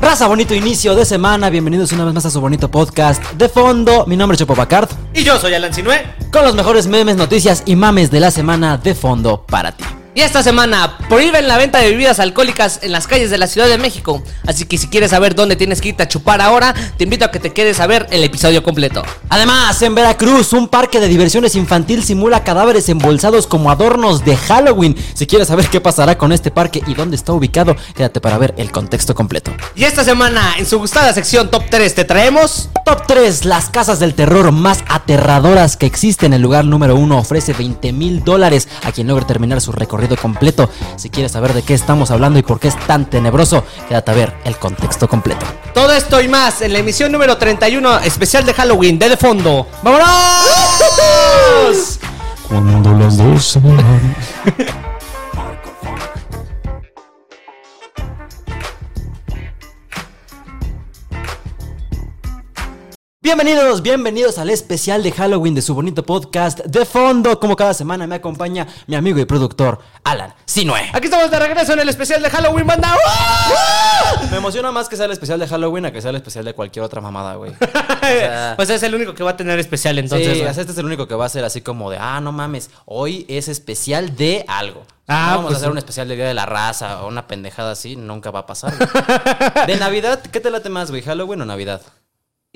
Raza, bonito inicio de semana. Bienvenidos una vez más a su bonito podcast de fondo. Mi nombre es Chopo Bacard, Y yo soy Alan Sinue. con los mejores memes, noticias y mames de la semana de fondo para ti. Y esta semana prohíben la venta de bebidas alcohólicas en las calles de la Ciudad de México. Así que si quieres saber dónde tienes que irte a chupar ahora, te invito a que te quedes a ver el episodio completo. Además, en Veracruz, un parque de diversiones infantil simula cadáveres embolsados como adornos de Halloween. Si quieres saber qué pasará con este parque y dónde está ubicado, quédate para ver el contexto completo. Y esta semana, en su gustada sección Top 3, te traemos... Top 3, las casas del terror más aterradoras que existen. El lugar número 1 ofrece 20 mil dólares a quien logre terminar su recorrido completo. Si quieres saber de qué estamos hablando y por qué es tan tenebroso, quédate a ver el contexto completo. Todo esto y más en la emisión número 31 especial de Halloween de De Fondo. ¡Vámonos! Cuando las dos se van. Bienvenidos, bienvenidos al especial de Halloween de su bonito podcast de fondo. Como cada semana me acompaña mi amigo y productor Alan Sinue. Aquí estamos de regreso en el especial de Halloween, banda. Me emociona más que sea el especial de Halloween a que sea el especial de cualquier otra mamada, güey. sea- pues es el único que va a tener especial entonces. sí, este es el único que va a ser así como de, ah, no mames, hoy es especial de algo. Ah, No vamos pues a hacer sí. un especial de Día de la Raza o una pendejada así, nunca va a pasar. güey. de Navidad, ¿qué te late más, güey? ¿Halloween o Navidad?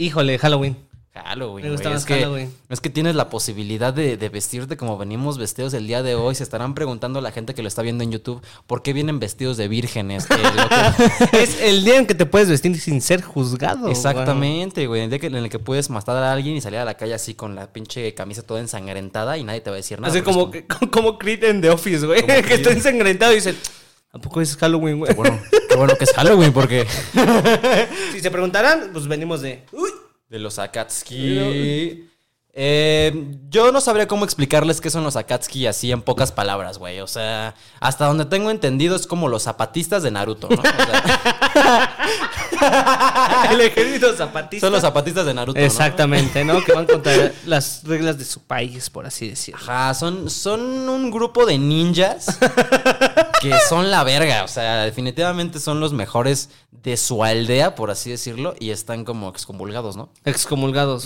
Híjole, Halloween. Halloween, Me gusta güey. más Es que, Halloween. es que tienes la posibilidad de, de vestirte como venimos vestidos el día de hoy. Se estarán preguntando la gente que lo está viendo en YouTube por qué vienen vestidos de vírgenes. Que- es el día en que te puedes vestir sin ser juzgado. Exactamente, güey. El día en el que puedes matar a alguien y salir a la calle así con la pinche camisa toda ensangrentada y nadie te va a decir nada. Así como, que- como Creed en The Office, güey. Que Creed. está ensangrentado y dice, ¿a poco es Halloween, güey? es como, bueno, qué bueno que es Halloween porque... Si se preguntarán, pues venimos de... Uy. De los Akatsuki. Eh, yo no sabría cómo explicarles qué son los Akatsuki así en pocas palabras, güey. O sea, hasta donde tengo entendido es como los zapatistas de Naruto, ¿no? O sea, El ejército zapatista. son los zapatistas de Naruto. ¿no? Exactamente, ¿no? Que van contra las reglas de su país, por así decirlo. Ajá, son, son un grupo de ninjas que son la verga. O sea, definitivamente son los mejores de su aldea, por así decirlo, y están como excomulgados, ¿no? Excomulgados.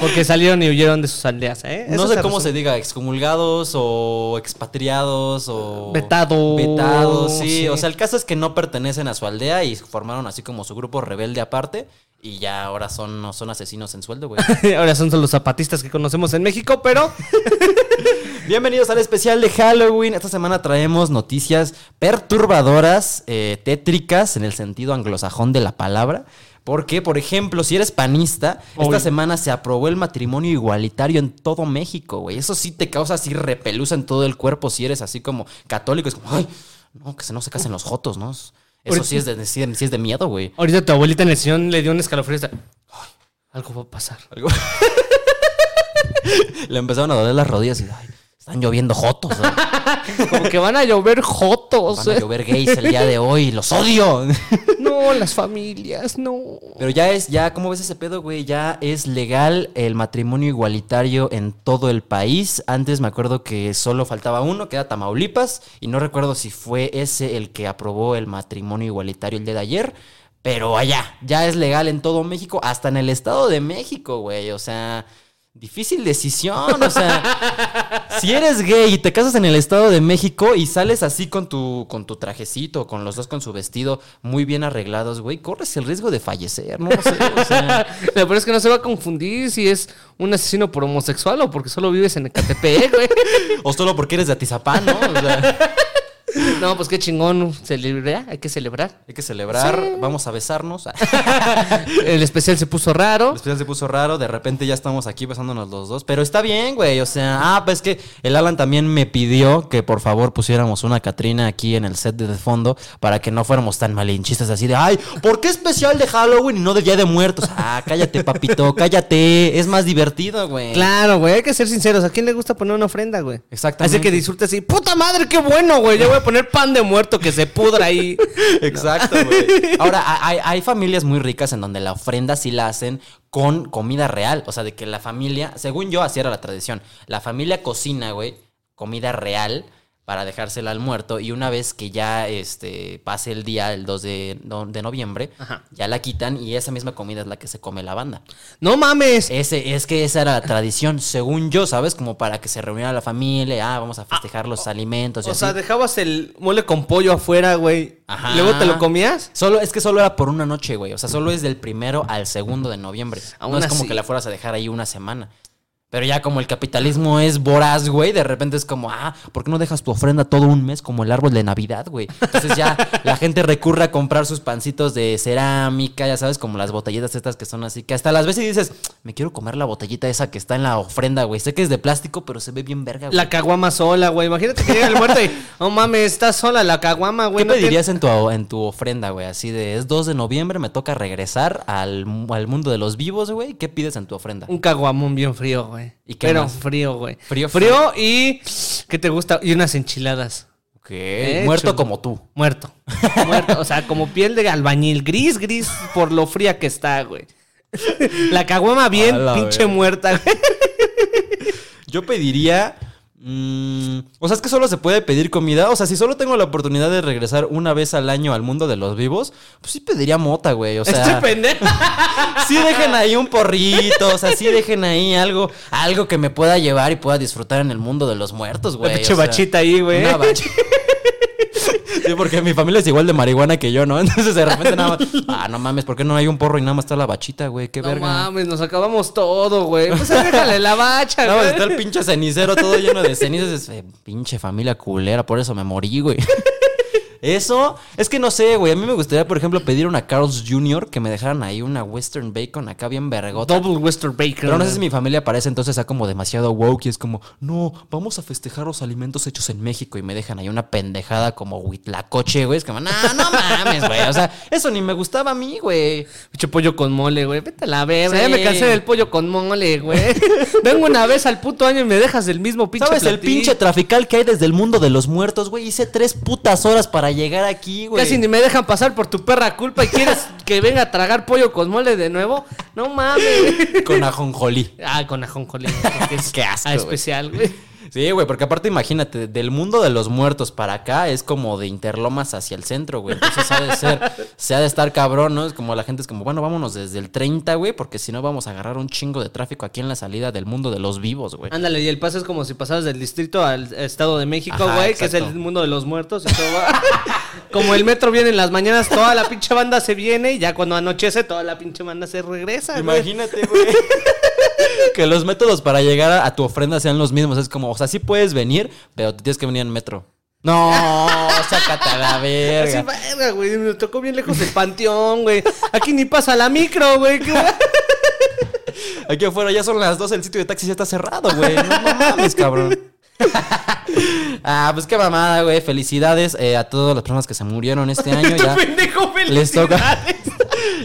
Porque salieron y huyeron de sus aldeas, ¿eh? No sé cómo se diga, excomulgados o expatriados o... Vetados. Vetados, sí. Sí. O sea, el caso es que no pertenecen a su aldea y formaron así como su grupo rebelde aparte y ya ahora son, no son asesinos en sueldo, güey. Ahora son los zapatistas que conocemos en México, pero... Bienvenidos al especial de Halloween. Esta semana traemos noticias perturbadoras, eh, tétricas en el sentido anglosajón de la palabra. Porque, por ejemplo, si eres panista, esta semana se aprobó el matrimonio igualitario en todo México, güey. Eso sí te causa así repelusa en todo el cuerpo si eres así como católico. Es como, ay, no, que se no se casen los jotos, ¿no? Eso sí es de, sí, sí es de miedo, güey. Ahorita tu abuelita en el sillón le dio un escalofrío. y está, "Ay, algo va a pasar. Algo- Le empezaron a doler las rodillas y, ay, están lloviendo jotos. ¿no? Como que van a llover jotos. Van a eh. llover gays el día de hoy, los odio. No, las familias, no. Pero ya es, ya, ¿cómo ves ese pedo, güey? Ya es legal el matrimonio igualitario en todo el país. Antes me acuerdo que solo faltaba uno, que era Tamaulipas, y no recuerdo si fue ese el que aprobó el matrimonio igualitario el día de ayer. Pero allá, ya es legal en todo México, hasta en el Estado de México, güey. O sea, difícil decisión. O sea, si eres gay y te casas en el Estado de México y sales así con tu, con tu trajecito, con los dos con su vestido muy bien arreglados, güey, corres el riesgo de fallecer, ¿no? Sea, o sea, Lo peor es que no se va a confundir si es un asesino por homosexual o porque solo vives en Ecatepec, güey. o solo porque eres de Atizapán, ¿no? O sea, No, pues qué chingón celebrar, hay que celebrar. hay que celebrar, vamos a besarnos. El especial se puso raro. Después se puso raro, de repente ya estamos aquí besándonos los dos. Pero está bien, güey. O sea, ah, pues que el Alan también me pidió que por favor pusiéramos una Catrina aquí en el set de fondo para que no fuéramos tan malinchistas así de, ay, ¿por qué especial de Halloween y no de Día de Muertos? Ah, cállate, papito, cállate. Es más divertido, güey. Claro, güey, hay que ser sinceros. ¿A quién le gusta poner una ofrenda, güey? Exactamente. Así que disfrute así. ¡Puta madre, qué bueno, güey! Ya voy poner pan de muerto que se pudra ahí. Exacto, güey. Ahora, hay, hay familias muy ricas en donde la ofrenda sí la hacen con comida real. O sea, de que la familia, según yo, así era la tradición. La familia cocina, güey, comida real para dejársela al muerto y una vez que ya este, pase el día, el 2 de, no- de noviembre, Ajá. ya la quitan y esa misma comida es la que se come la banda. No mames. Ese, es que esa era la tradición, según yo, ¿sabes? Como para que se reuniera la familia, ah, vamos a festejar los alimentos y O así. sea, dejabas el mole con pollo afuera, güey. Ajá. ¿Y luego te lo comías? Solo, es que solo era por una noche, güey. O sea, solo es del primero al segundo de noviembre. Aún no es como que la fueras a dejar ahí una semana. Pero ya como el capitalismo es voraz, güey, de repente es como, ah, ¿por qué no dejas tu ofrenda todo un mes como el árbol de Navidad, güey? Entonces ya la gente recurre a comprar sus pancitos de cerámica, ya sabes, como las botellitas estas que son así, que hasta las veces dices, me quiero comer la botellita esa que está en la ofrenda, güey. Sé que es de plástico, pero se ve bien verga, güey. La caguama sola, güey. Imagínate que llega el muerto y, no mames, está sola la caguama, güey. ¿Qué no te- pedirías en tu, en tu ofrenda, güey? Así de, es 2 de noviembre, me toca regresar al, al mundo de los vivos, güey. ¿Qué pides en tu ofrenda? Un caguamón bien frío, güey. ¿Y qué Pero más? frío, güey. Frío, Frío y... ¿Qué te gusta? Y unas enchiladas. ¿Qué? Eh, Muerto chulo. como tú. Muerto. Muerto. O sea, como piel de albañil. Gris, gris por lo fría que está, güey. La caguama bien pinche muerta, güey. Yo pediría... mm, o sea, es que solo se puede pedir comida. O sea, si solo tengo la oportunidad de regresar una vez al año al mundo de los vivos, pues sí pediría mota, güey. O sea, pendejo. sí dejen ahí un porrito. O sea, sí dejen ahí algo, algo que me pueda llevar y pueda disfrutar en el mundo de los muertos, güey. Sea, bachita ahí, güey. Una bacha. Sí, porque mi familia es igual de marihuana que yo, ¿no? Entonces de repente nada más. Ah, no mames, ¿por qué no hay un porro y nada más está la bachita, güey? Qué No verga. mames, nos acabamos todo, güey. Pues déjale la bacha, güey. está el pinche cenicero todo lleno de cenizas. Es, eh, pinche familia culera, por eso me morí, güey. Eso, es que no sé, güey. A mí me gustaría, por ejemplo, pedir una Carl's Jr. que me dejaran ahí una Western Bacon acá bien vergota. Double Western Bacon. Pero no sé si mi familia parece entonces sea como demasiado woke y es como, no, vamos a festejar los alimentos hechos en México y me dejan ahí una pendejada como huitlacoche, güey. Es como, no, no mames, güey. O sea, eso ni me gustaba a mí, güey. Pinche pollo con mole, güey. Vete a la verga. Sí. Ya me cansé del pollo con mole, güey. Vengo una vez al puto año y me dejas el mismo pinche ¿Sabes el pinche trafical que hay desde el mundo de los muertos, güey? Hice tres putas horas para llegar aquí, güey. Casi ni me dejan pasar por tu perra culpa y quieres que venga a tragar pollo con mole de nuevo. No mames. Con ajonjolí. Ah, con ajonjolí. Qué asco, ah, especial, güey. Sí, güey, porque aparte imagínate, del mundo de los muertos para acá es como de Interlomas hacia el centro, güey. Entonces ha de ser, se ha de estar cabrón, ¿no? Es como la gente es como, bueno, vámonos desde el 30, güey, porque si no vamos a agarrar un chingo de tráfico aquí en la salida del mundo de los vivos, güey. Ándale, y el paso es como si pasaras del distrito al Estado de México, Ajá, güey, que es el mundo de los muertos y todo va. como el metro viene en las mañanas, toda la pinche banda se viene y ya cuando anochece, toda la pinche banda se regresa. Imagínate, güey. que los métodos para llegar a, a tu ofrenda sean los mismos. Es como, o sea, sí puedes venir, pero te tienes que venir en metro. No, sácate a la Así, verga. verga, güey, me tocó bien lejos del panteón, güey. Aquí ni pasa la micro, güey. Aquí afuera ya son las 12, el sitio de taxi ya está cerrado, güey. No, no mames, cabrón. ah, pues qué mamada, güey. Felicidades eh, a todas las personas que se murieron este año. Ya pendejo, les toca, felicidades.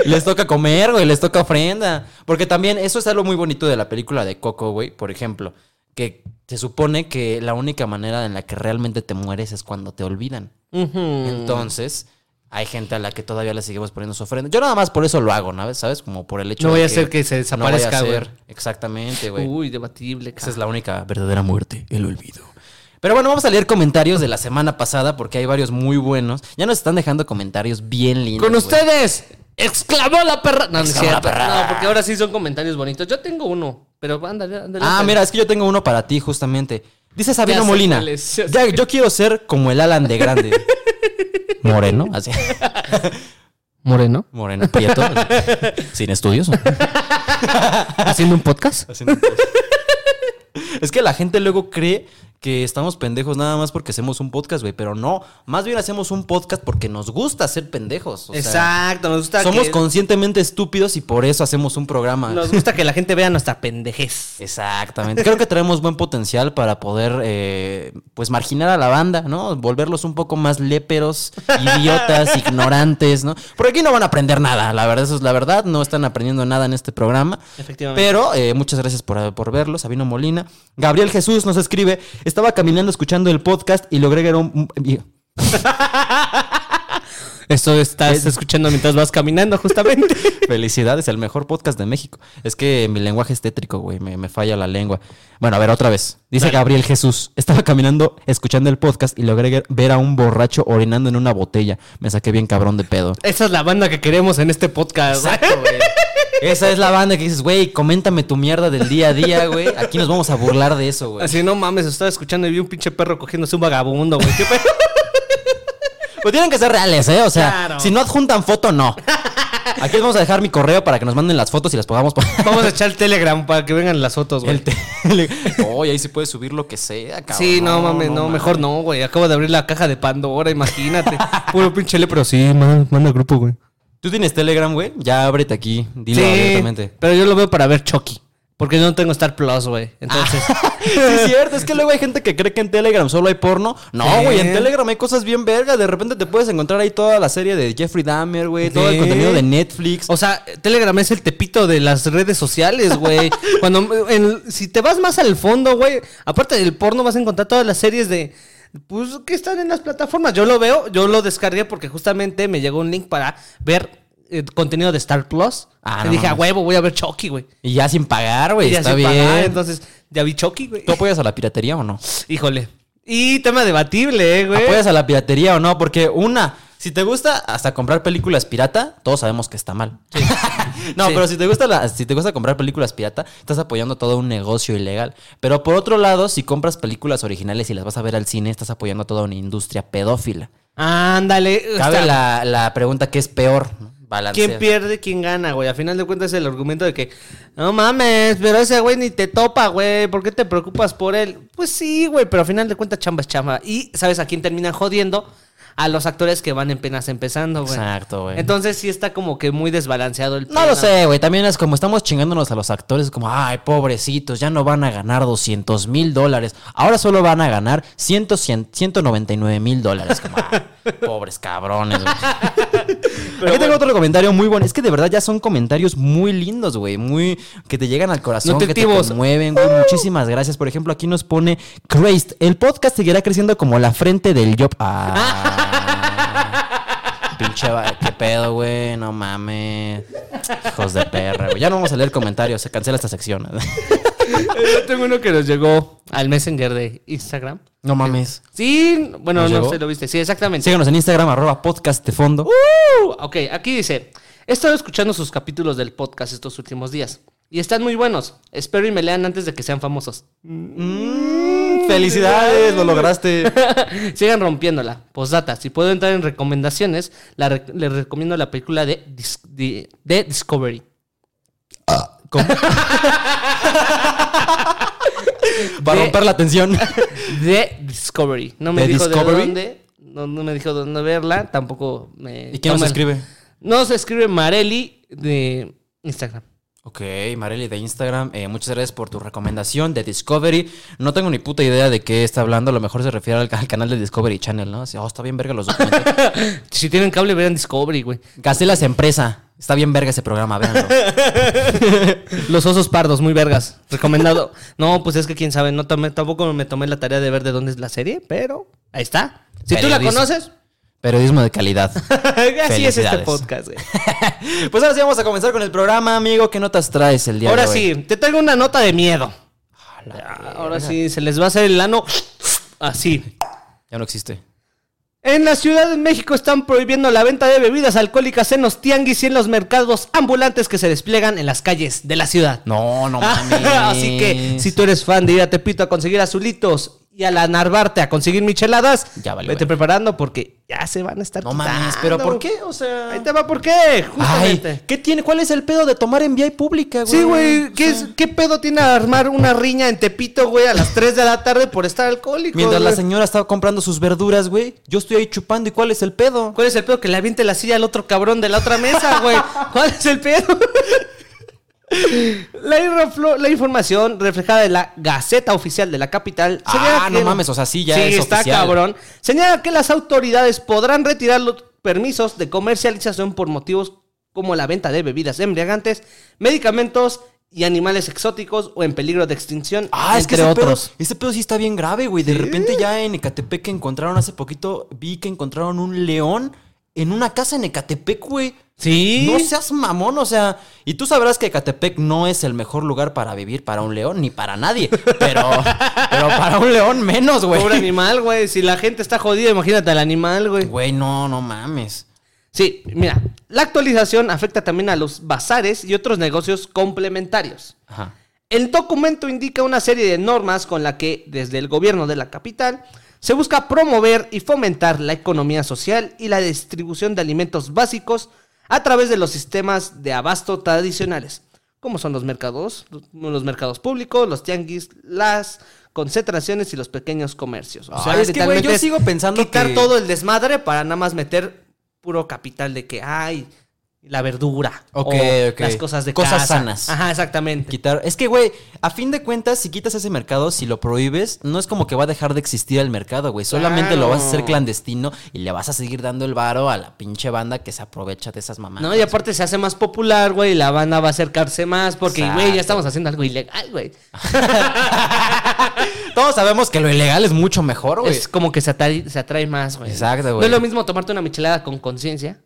Les toca comer, güey. Les toca ofrenda. Porque también eso es algo muy bonito de la película de Coco, güey. Por ejemplo, que se supone que la única manera en la que realmente te mueres es cuando te olvidan. Entonces, hay gente a la que todavía le seguimos poniendo su ofrenda. Yo nada más por eso lo hago, ¿no? ¿Sabes? Como por el hecho No de vaya a ser que se desaparezca, no a. Exactamente, güey. Uy, debatible, Esa es la única verdadera muerte, el olvido. Pero bueno, vamos a leer comentarios de la semana pasada porque hay varios muy buenos. Ya nos están dejando comentarios bien lindos. Con ustedes, exclamó la perra. No, no es Exclamó la cierto. perra. No, porque ahora sí son comentarios bonitos. Yo tengo uno, pero ándale, ándale. Ah, mira, es que yo tengo uno para ti justamente. Dice Sabino Ya Molina. ya sé "Ya- yo quiero ser como el Alan de grande. Moreno, así. Moreno. Moreno, prieto. Sin estudios. Haciendo un podcast. Haciendo cosas. Es que la gente luego cree que estamos pendejos nada más porque hacemos un podcast, güey. Pero no, más bien hacemos un podcast porque nos gusta ser pendejos. o sea, Exacto, nos gusta somos que, conscientemente estúpidos y por eso hacemos un programa. nos gusta que la gente vea nuestra pendejez. Exactamente. Creo que tenemos buen potencial para poder, eh, pues, marginar a la banda, ¿no? Volverlos un poco más léperos, idiotas, ignorantes, ¿no? Porque aquí no van a aprender nada, la verdad, eso es la verdad. No están aprendiendo nada en este programa. Efectivamente. Pero eh, muchas gracias por, por verlo, Sabino Molina. Gabriel Jesús nos escribe, estaba caminando escuchando el podcast y logré ver un... Esto estás escuchando mientras vas caminando, justamente. Felicidades, el mejor podcast de México. Es que mi lenguaje es tétrico, güey. Me, me falla la lengua. Bueno, a ver, otra vez. Dice Dale. Gabriel Jesús. Estaba caminando, escuchando el podcast y logré ver a un borracho orinando en una botella. Me saqué bien cabrón de pedo. Esa es la banda que queremos en este podcast. güey. güey. Esa es la banda que dices, güey, coméntame tu mierda del día a día, güey. Aquí nos vamos a burlar de eso, güey. Así, no mames, estaba escuchando y vi un pinche perro cogiéndose un vagabundo, güey. ¿Qué pedo? Pues tienen que ser reales, ¿eh? O sea, Claro. si no adjuntan foto, no. Aquí les vamos a dejar mi correo para que nos manden las fotos y las podamos poner. Vamos a echar el Telegram para que vengan las fotos, güey. El tele. Oye, ahí sí puedes subir lo que sea, cabrón. Sí, no mames, no, mejor no, güey. Acabo de abrir la caja de Pandora, imagínate. Puro pinche le, pero sí, man, manda al grupo, güey. ¿Tú tienes Telegram, güey? Ya ábrete aquí, dilo abiertamente. pero yo lo veo para ver Chucky. Porque yo no tengo Star Plus, güey. Entonces, Sí, es cierto, es que luego hay gente que cree que en Telegram solo hay porno. No, Sí. güey, en Telegram hay cosas bien verga. De repente te puedes encontrar ahí toda la serie de Jeffrey Dahmer, güey, todo el Sí. contenido de Netflix. o sea, Telegram es el tepito de las redes sociales, güey. Cuando en- si te vas más al fondo, güey, aparte del porno vas a encontrar todas las series de pues que están en las plataformas. Yo lo veo, yo lo descargué porque justamente me llegó un link para ver eh, contenido de Star Plus. Ah, y no dije, a huevo, voy a ver Chucky, güey. Y ya sin pagar, güey, está sin bien. pagar, entonces ya vi Chucky, güey. ¿Tú apoyas a la piratería o no? Híjole. Y tema debatible, eh, güey. ¿Apoyas a la piratería o no? Porque una, si te gusta hasta comprar películas pirata, todos sabemos que está mal. no, Sí. pero si te gusta la, si te gusta comprar películas pirata, estás apoyando todo un negocio ilegal. Pero por otro lado, si compras películas originales y las vas a ver al cine, estás apoyando toda una industria pedófila. Ándale. Cabe está- la, la pregunta que es peor. ¿no? Balancea. ¿Quién pierde, quién gana, güey? A final de cuentas es el argumento de que, no mames, pero ese güey ni te topa, güey. ¿Por qué te preocupas por él? Pues sí, güey, pero a final de cuentas chamba es chamba. Y ¿sabes a quién terminan jodiendo? A los actores que van apenas empezando, güey. Exacto, güey. Entonces sí está como que muy desbalanceado el No lo sé, güey. También es como estamos chingándonos a los actores, como, ay, pobrecitos, ya no van a ganar 200 mil dólares. Ahora solo van a ganar 100, 100, 199 mil dólares. Como, ah, pobres cabrones, güey. Aquí tengo otro comentario muy bueno. Es que de verdad ya son comentarios muy lindos, güey. Muy. que te llegan al corazón, que te Nutritivos. conmueven, güey. Muchísimas gracias. Por ejemplo, aquí nos pone Christ. El podcast seguirá creciendo como la frente del job. Ah. Pinche, qué pedo, güey. No mames. Hijos de perra, güey. Ya no vamos a leer comentarios. Se cancela esta sección. Yo tengo uno que nos llegó al Messenger de Instagram. No mames. Sí, bueno, ¿Nos no llegó? sé, lo viste. Sí, exactamente. Síganos en Instagram, arroba podcast de fondo. Uh, ok, aquí dice: He estado escuchando sus capítulos del podcast estos últimos días. Y están muy buenos. Espero y me lean antes de que sean famosos. Mm, felicidades, lo lograste. Sigan rompiéndola. Postdata, si puedo entrar en recomendaciones, la les recomiendo la película de, Dis- de, de Discovery. ¿Cómo? Para De- romper la tensión. De Discovery. No me ¿De dijo Discovery? de dónde. No, no me dijo dónde verla. Tampoco me. ¿Y quién nos escribe? No se escribe Mareli de Instagram. Ok, Marely de Instagram, eh, muchas gracias por tu recomendación de Discovery. No tengo ni puta idea de qué está hablando, a lo mejor se refiere al, al canal de Discovery Channel, ¿no? Así, oh, está bien verga los documentos. Si tienen cable, vean Discovery, güey. Gacelas Empresa, está bien verga ese programa, véanlo. Los osos pardos, muy vergas. Recomendado. No, pues es que quién sabe, no tomé, tampoco me tomé la tarea de ver de dónde es la serie, pero ahí está. Si tú la conoces, Periodismo de calidad. así es este podcast, güey. Pues ahora sí vamos a comenzar con el programa, amigo. ¿Qué notas traes el día Ahora de hoy? sí, te traigo una nota de miedo. Ahora sí, se les va a hacer el ano así. Ya no existe. En la Ciudad de México están prohibiendo la venta de bebidas alcohólicas en los tianguis y en los mercados ambulantes que se despliegan en las calles de la ciudad. No, no mames. Así que si tú eres fan de ir a Tepito a conseguir azulitos y a la Narvarte a conseguir micheladas, Ya valió, vete preparando porque ya se van a estar No mames, quitando. pero ¿por qué? O sea... Ahí te va por qué, Ay, justamente. ¿qué tiene? ¿Cuál es el pedo de tomar en vía pública, güey? Sí, güey, ¿qué, es- ¿qué pedo tiene armar una riña en Tepito, güey, a las 3 de la tarde por estar alcohólico? Mientras la señora estaba comprando sus verduras, güey, yo estoy ahí chupando. ¿Y cuál es el pedo? ¿Cuál es el pedo? Que le aviente la silla al otro cabrón de la otra mesa, güey. ¿Cuál es el pedo? La, la información reflejada en la Gaceta Oficial de la capital. Ah, señala no mames, o sea, sí, ya es está oficial. cabrón. Señala que las autoridades podrán retirar los permisos de comercialización por motivos como la venta de bebidas embriagantes, medicamentos y animales exóticos o en peligro de extinción, Ah, es que entre ese pedo, otros. ese pedo sí está bien grave, güey. De repente ya en Ecatepec encontraron hace poquito, vi que encontraron un león en una casa en Ecatepec, güey. Sí. No seas mamón, o sea, y tú sabrás que Ecatepec no es el mejor lugar para vivir para un león, ni para nadie, pero, pero para un león menos, güey. Pobre animal, güey. Si la gente está jodida, imagínate al animal, güey. Güey, no, no mames. Sí, mira, la actualización afecta también a los bazares y otros negocios complementarios. Ajá. El documento indica una serie de normas con la que, desde el gobierno de la capital, se busca promover y fomentar la economía social y la distribución de alimentos básicos a través de los sistemas de abasto tradicionales, como son los mercados, los mercados públicos, los tianguis, las concentraciones y los pequeños comercios. O sea, Ay, es que, yo sigo pensando quitar que- todo el desmadre para nada más meter puro capital de que hay la verdura Ok, o ok. las cosas de Cosas casa. sanas. Ajá, exactamente. Quitar. Es que, güey, a fin de cuentas, si quitas ese mercado, si lo prohíbes, no es como que va a dejar de existir el mercado, güey. Solamente lo vas a hacer clandestino y le vas a seguir dando el varo a la pinche banda que se aprovecha de esas mamadas. No, y aparte se hace más popular, güey, y la banda va a acercarse más porque, güey, ya estamos haciendo algo ilegal, güey. Todos sabemos que lo ilegal es mucho mejor, güey. Es como que se atrae, se atrae más, güey. Exacto, No güey. es lo mismo tomarte una michelada con conciencia,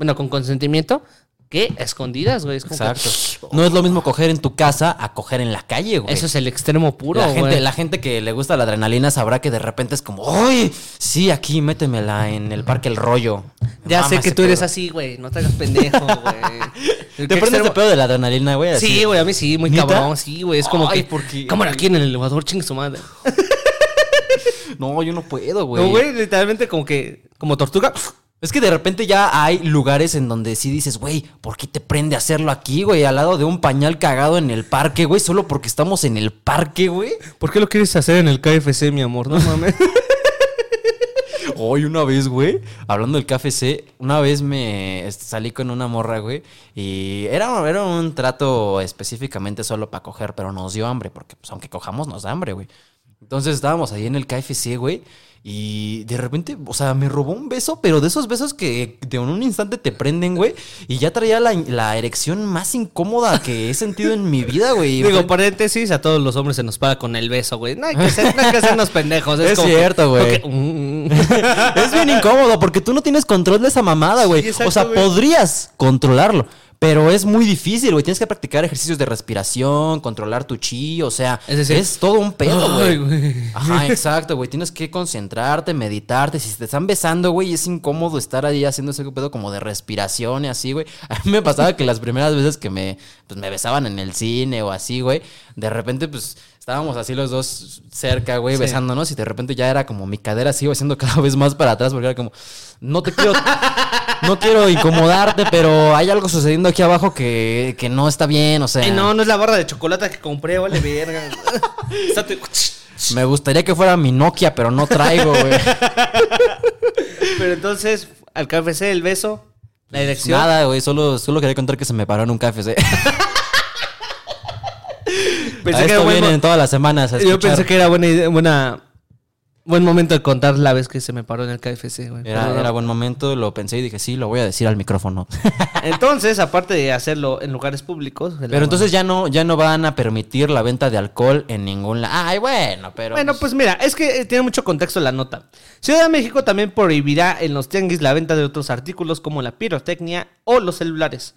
bueno, con consentimiento, que a escondidas, güey. Es como que- Exacto. No es lo mismo coger en tu casa a coger en la calle, güey. Eso es el extremo puro, la, güey. gente, la gente que le gusta la adrenalina sabrá que de repente es como, ¡ay! Sí, aquí métemela en el parque El Rollo. Ya mama sé que tú eres así, güey. No te hagas pendejo, güey. ¿Te prendes de pedo de la adrenalina, güey? Así. Sí, güey, a mí sí, muy ¿Neta? cabrón, sí, güey. Es como Ay, que. ¿por qué? Cámara aquí en el elevador, chingue su madre. No, yo no puedo, güey. No, güey, literalmente como que. Como tortuga. Es que de repente ya hay lugares en donde sí dices, güey, ¿por qué te prende hacerlo aquí, güey? Al lado de un pañal cagado en el parque, güey, solo porque estamos en el parque, güey. ¿Por qué lo quieres hacer en el KFC, mi amor? No mames. Hoy una vez, güey, hablando del KFC, una vez me este, salí con una morra, güey, y era, era un trato específicamente solo para coger, pero nos dio hambre, porque pues aunque cojamos nos da hambre, güey. Entonces estábamos ahí en el KFC, güey, y de repente, o sea, me robó un beso, pero de esos besos que de un instante te prenden, güey, y ya traía la, la erección más incómoda que he sentido en mi vida, güey. Digo, paréntesis, a todos los hombres se nos paga con el beso, güey. No hay que, ser, no hay que hacernos pendejos. Es como que- cierto, güey. mm, mm. es bien incómodo porque tú no tienes control de esa mamada, güey. Sí, o sea, podrías controlarlo. Pero es muy difícil, güey. Tienes que practicar ejercicios de respiración, controlar tu chi, o sea, Es decir, es todo un pedo, güey. Ajá, exacto, güey. Tienes que concentrarte, meditarte. Si te están besando, güey, es incómodo estar ahí haciendo ese pedo como de respiración y así, güey. A mí me pasaba que las primeras veces que me, pues, me besaban en el cine o así, güey, de repente, pues, estábamos así los dos cerca, güey, Sí. besándonos y de repente ya era como mi cadera se iba haciendo cada vez más para atrás porque era como, no te quiero, no quiero incomodarte, pero hay algo sucediendo aquí abajo que, que no está bien, o sea. No, no es la barra de chocolate que compré, vale, verga. Me gustaría que fuera mi Nokia, pero no traigo, güey. Pero entonces, al KFC, el beso, la dirección. Nada, güey, solo, solo quería contar que se me paró en un KFC. Pensé A que esto era buen vienen todas las semanas a Yo pensé que era buena idea, buena, buen momento de contar la vez que se me paró en el KFC, güey. Era, buen momento, lo pensé y dije, sí, lo voy a decir al micrófono. Entonces, aparte de hacerlo en lugares públicos. Pero entonces ya no, ya no van a permitir la venta de alcohol en ningún lado. Ay, bueno, pero. Bueno, pues mira, es que eh, tiene mucho contexto la nota. Ciudad de México también prohibirá en los tianguis la venta de otros artículos como la pirotecnia o los celulares.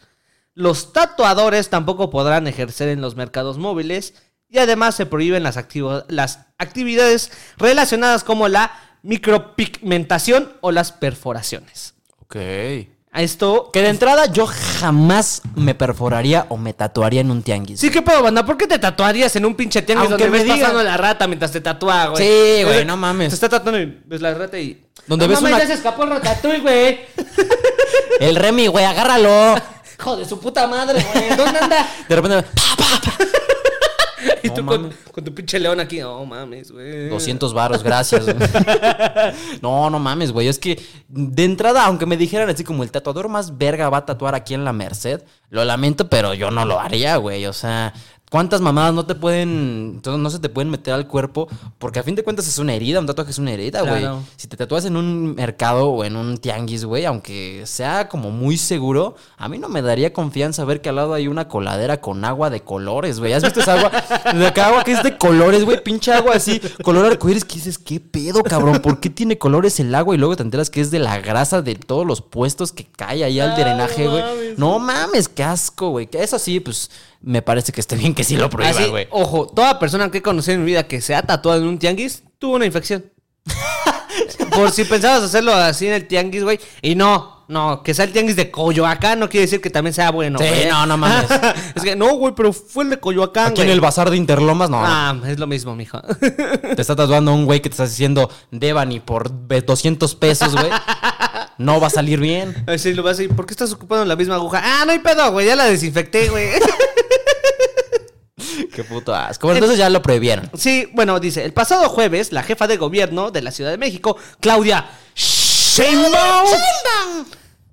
Los tatuadores tampoco podrán ejercer en los mercados móviles y además se prohíben las, las actividades relacionadas como la micropigmentación o las perforaciones. Ok. A esto... Que de entrada yo jamás me perforaría o me tatuaría en un tianguis. Sí, ¿qué pedo, banda? ¿Por qué te tatuarías en un pinche tianguis Aunque donde me ves digan- pasando la rata mientras te tatúa, güey? Sí, güey, no mames. Te está tatuando y ves la rata y... Donde no ves mames, una- ya se escapó el ratatouille, güey. El Remy, güey, agárralo. Hijo de su puta madre, güey. ¿Dónde anda? De repente, pa, pa, pa. Y No tú con, tu pinche león aquí. No mames, güey. 200 varos, gracias. no, no mames, güey. Es que de entrada, aunque me dijeran así como el tatuador más verga va a tatuar aquí en la Merced, lo lamento, pero yo no lo haría, güey. O sea, ¿Cuántas mamadas no te pueden, entonces no se te pueden meter al cuerpo? Porque a fin de cuentas es una herida, un tatuaje es una herida, güey. Claro. Si te tatúas en un mercado o en un tianguis, güey, aunque sea como muy seguro, a mí no me daría confianza ver que al lado hay una coladera con agua de colores, güey. ¿Has visto esa agua? De acá agua que es de colores, güey, pinche agua así, color arcoíris, que dices, ¿qué pedo, cabrón? ¿Por qué tiene colores el agua? Y luego te enteras que es de la grasa de todos los puestos que cae ahí al Ah, drenaje, güey. No mames, qué asco, güey. Eso sí, pues me parece que esté bien que sí lo prohíban, güey. ojo, toda persona que he conocido en mi vida que se ha tatuado en un tianguis tuvo una infección. Por si pensabas hacerlo así en el tianguis, güey. Y no, no, que sea el tianguis de Coyoacán no quiere decir que también sea bueno. Sí, no, no mames. es que no, güey, pero fue el de Coyoacán, Aquí en güey. el bazar de Interlomas, no. Ah, es lo mismo, mijo. Te está tatuando un güey que te está diciendo Devani por 200 pesos, güey. No va a salir bien. Así lo vas a decir, ¿por qué estás ocupando la misma aguja? Ah, no hay pedo, güey, ya la desinfecté, güey. Qué puto asco. Bueno, entonces ya lo prohibieron. Sí, bueno, dice, el pasado jueves, la jefa de gobierno de la Ciudad de México, Claudia Sheinbaum,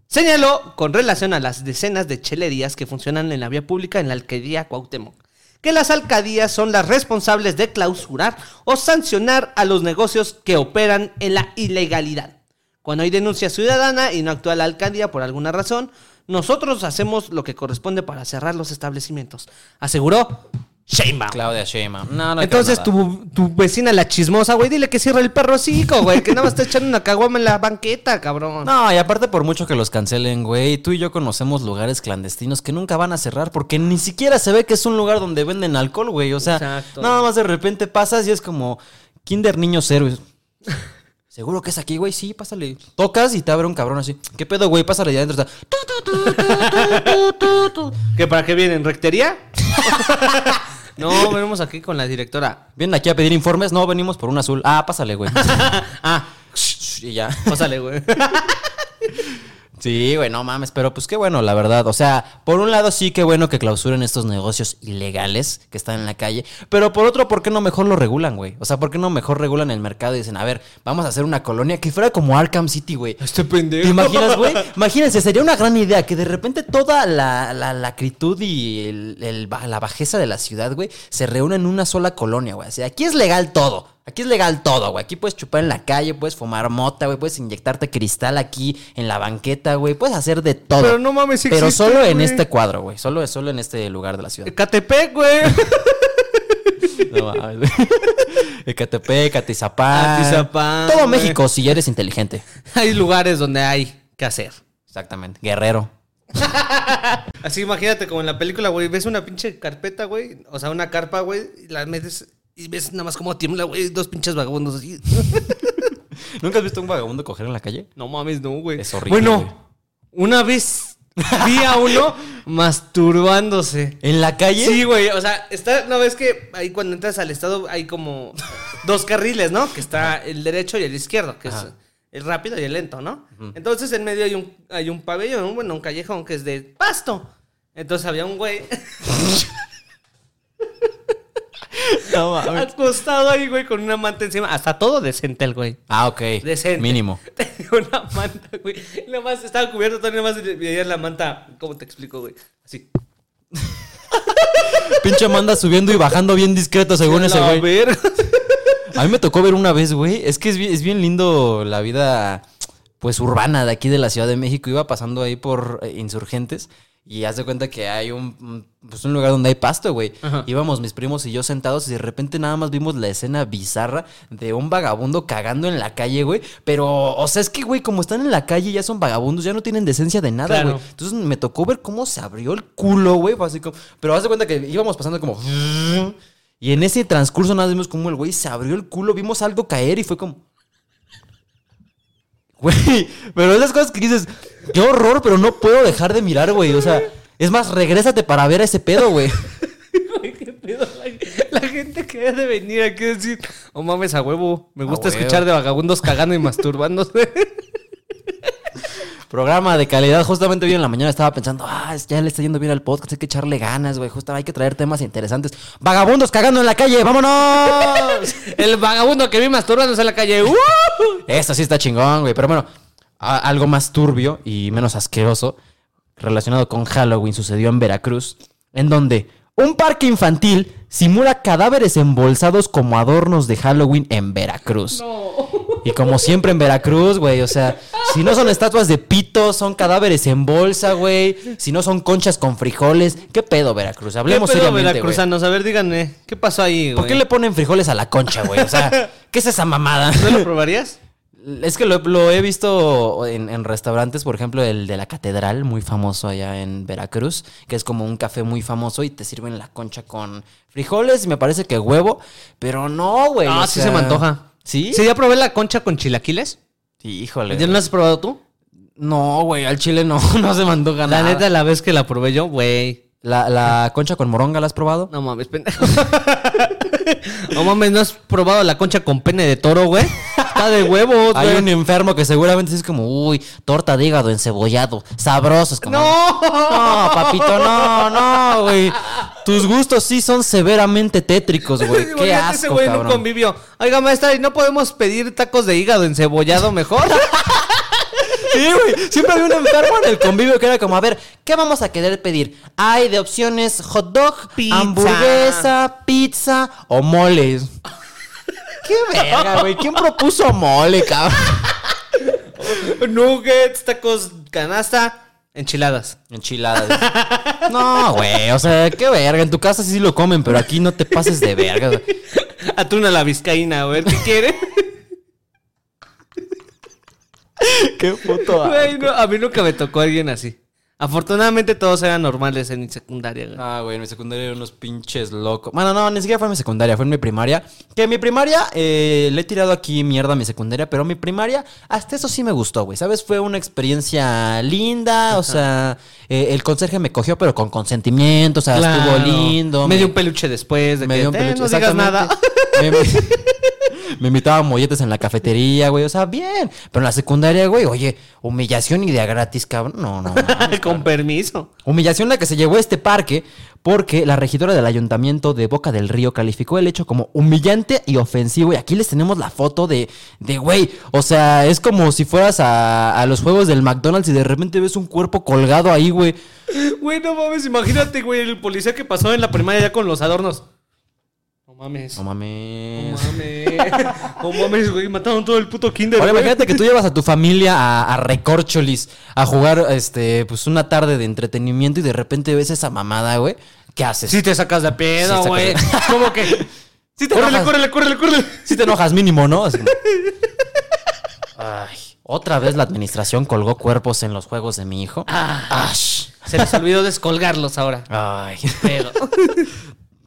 señaló con relación a las decenas de chelerías que funcionan en la vía pública en la alcaldía Cuauhtémoc, que las alcaldías son las responsables de clausurar o sancionar a los negocios que operan en la ilegalidad. Cuando hay denuncia ciudadana y no actúa la alcaldía por alguna razón, nosotros hacemos lo que corresponde para cerrar los establecimientos, aseguró Sheinbaum. Claudia Sheinbaum. No, no Entonces tu, tu vecina la chismosa, güey, dile que cierre el perro hocico, güey, que nada más está echando una caguama en la banqueta, cabrón. No, y aparte por mucho que los cancelen, güey, tú y yo conocemos lugares clandestinos que nunca van a cerrar porque ni siquiera se ve que es un lugar donde venden alcohol, güey. O sea, Exacto. nada más de repente pasas y es como Kinder Niños Héroes. ¿Seguro que es aquí, güey? Sí, pásale. Tocas y te abre un cabrón así. ¿Qué pedo, güey? Pásale ya adentro. Está... ¿Que para qué vienen? ¿Rectería? no, venimos aquí con la directora. ¿Vienen aquí a pedir informes? No, venimos por un azul. Ah, pásale, güey. Ah, y ya. pásale, güey. Sí, güey, no mames, pero pues qué bueno, la verdad. O sea, por un lado sí, qué bueno que clausuren estos negocios ilegales que están en la calle, pero por otro, ¿por qué no mejor lo regulan, güey? O sea, ¿por qué no mejor regulan el mercado y dicen, a ver, vamos a hacer una colonia que fuera como Arkham City, güey? Este pendejo. ¿Te imaginas, güey? Imagínense, sería una gran idea que de repente toda la, la, la acritud y el- la bajeza de la ciudad, güey, se reúnen en una sola colonia, güey. O sea, aquí es legal todo. Aquí es legal todo, güey. Aquí puedes chupar en la calle, puedes fumar mota, güey. Puedes inyectarte cristal aquí en la banqueta, güey. Puedes hacer de todo. Pero no mames, sí Pero existe, solo en este cuadro, güey. Solo, solo en este lugar de la ciudad. Catepec, güey. No mames, güey. Ecatepec, Atizapán. Atizapán, Todo güey. México, si eres inteligente. Hay lugares donde hay que hacer. Exactamente. Guerrero. Así imagínate como en la película, güey, ves una pinche carpeta, güey, o sea, una carpa, güey, y la metes y ves nada más como tiembla, güey, dos pinches vagabundos así. ¿Nunca has visto un vagabundo coger en la calle? No mames, no, güey. Es horrible, Bueno, güey. una vez vi a uno masturbándose. ¿En la calle? Sí, güey, o sea, está, no ves que ahí cuando entras al estado hay como dos carriles, ¿no? Que está el derecho y el izquierdo, que es el rápido y el lento, ¿no? Entonces en medio hay un, hay un pabellón, bueno, un callejón que es de pasto. Entonces había un güey No mames. acostado ahí, güey, con una manta encima. Hasta todo decente el güey. Ah, ok. Decente. Mínimo. Tenía una manta, güey. Nada más estaba cubierto, todo nada más veía la manta. ¿Cómo te explico, güey? Así. Pinche Amanda subiendo y bajando bien discreto según ese güey. verga. A mí me tocó ver una vez, güey. Es que es bien, es bien lindo la vida, pues, urbana de aquí de la Ciudad de México. Iba pasando ahí por eh, Insurgentes y haz de cuenta que hay un, pues, un lugar donde hay pasto, güey. Ajá. Íbamos mis primos y yo sentados y de repente nada más vimos la escena bizarra de un vagabundo cagando en la calle, güey. Pero, o sea, es que, güey, como están en la calle ya son vagabundos, ya no tienen decencia de nada, Claro. güey. Entonces me tocó ver cómo se abrió el culo, güey. así como- Pero haz de cuenta que íbamos pasando como... Y en ese transcurso nada más vimos como el güey se abrió el culo, vimos algo caer y fue como... Güey, pero esas cosas que dices, qué horror, pero no puedo dejar de mirar, güey. O sea, es más, regrésate para ver a ese pedo, güey. Qué pedo. La, la gente que debe de venir aquí a decir, oh mames, a huevo. Me gusta escuchar de vagabundos cagando y masturbándose. Programa de calidad. Justamente hoy en la mañana estaba pensando, ah, ya le está yendo bien al podcast, hay que echarle ganas, güey. Justo hay que traer temas interesantes. Vagabundos cagando en la calle, vámonos. El vagabundo que vi masturbándose en la calle. ¡uh! Esto sí está chingón, güey. Pero bueno, a- algo más turbio y menos asqueroso relacionado con Halloween sucedió en Veracruz, en donde Un parque infantil simula cadáveres embolsados como adornos de Halloween en Veracruz. Y como siempre en Veracruz, güey, o sea, si no son estatuas de pito, son cadáveres en bolsa, güey. Si no son conchas con frijoles, ¿qué pedo, Veracruz? Hablemos ¿Qué pedo, seriamente, veracruzanos? A ver, díganme, ¿qué pasó ahí, güey? ¿Por qué le ponen frijoles a la concha, güey? O sea, ¿qué es esa mamada? ¿No lo probarías? Es que lo, lo he visto en, en restaurantes, por ejemplo, el de la Catedral, muy famoso allá en Veracruz, que es como un café muy famoso y te sirven la concha con frijoles y me parece que huevo, pero no, güey. Ah, o sí sea, se me antoja. ¿Sí? ¿Sí ya probé la concha con chilaquiles? Sí, híjole. ¿Ya no la has probado tú? No, güey, al chile no, no se me antoja La nada. neta, la vez que la probé yo, güey. ¿La, la concha con moronga la has probado? No mames, pendejo. no mames, ¿no has probado la concha con pene de toro, güey? Está de huevos, Hay güey. un enfermo que seguramente es como, uy, torta de hígado encebollado, sabroso. Es como, ¡No! No, papito, no, no, güey. Tus gustos sí son severamente tétricos, güey. Qué Imagínate ese asco, güey en un cabrón. convivio. Oiga, maestra, ¿y no podemos pedir tacos de hígado encebollado mejor? Sí, güey. Siempre había un enfermo en el convivio que era como, a ver, ¿qué vamos a querer pedir? Hay de opciones hot dog, Pizza. hamburguesa, pizza o moles. Qué verga, güey. ¿Quién propuso mole, cabrón? Nuggets, tacos, canasta, enchiladas. Enchiladas. No, güey. O sea, qué verga. En tu casa sí lo comen, pero aquí no te pases de verga. Atún a la vizcaína, a ver, ¿qué quiere? Qué puto. Güey, no, a mí nunca me tocó alguien así. Afortunadamente todos eran normales en mi secundaria, güey. Ah, güey, en mi secundaria eran unos pinches locos. Bueno, no, ni siquiera fue en mi secundaria, fue en mi primaria. Que en mi primaria, eh, le he tirado aquí mierda a mi secundaria, pero mi primaria, hasta eso sí me gustó, güey. ¿Sabes? Fue una experiencia linda, o sea, eh, el conserje me cogió, pero con consentimiento, o sea, estuvo lindo. Me me- dio un peluche después de me que dio un "Eh, peluche, no digas nada. Me, me invitaban molletes en la cafetería, güey. O sea, bien. Pero en la secundaria, güey, oye, humillación idea gratis, cabrón. No, no. Con permiso. Humillación la que se llevó a este parque porque la regidora del ayuntamiento de Boca del Río calificó el hecho como humillante y ofensivo. Y aquí les tenemos la foto de, de güey, o sea, es como si fueras a, a los juegos del McDonald's y de repente ves un cuerpo colgado ahí, güey. Güey, no mames, imagínate, güey, el policía que pasó en la primaria ya con los adornos. No mames. No mames. mames. No mames, güey, mataron todo el puto kinder. Ahora güey. imagínate que tú llevas a tu familia a, a Recorcholis a jugar este, pues una tarde de entretenimiento y de repente ves esa mamada, güey. ¿Qué haces? Sí te sacas de pedo, Sí, güey. sacas Como que... Sí te Córrele, enojas. córrele, córrele, córrele. Sí te enojas mínimo, ¿no? Así Ay, otra vez la administración colgó cuerpos en los juegos de mi hijo. Ash. Se les olvidó descolgarlos ahora. Ay. Pedo.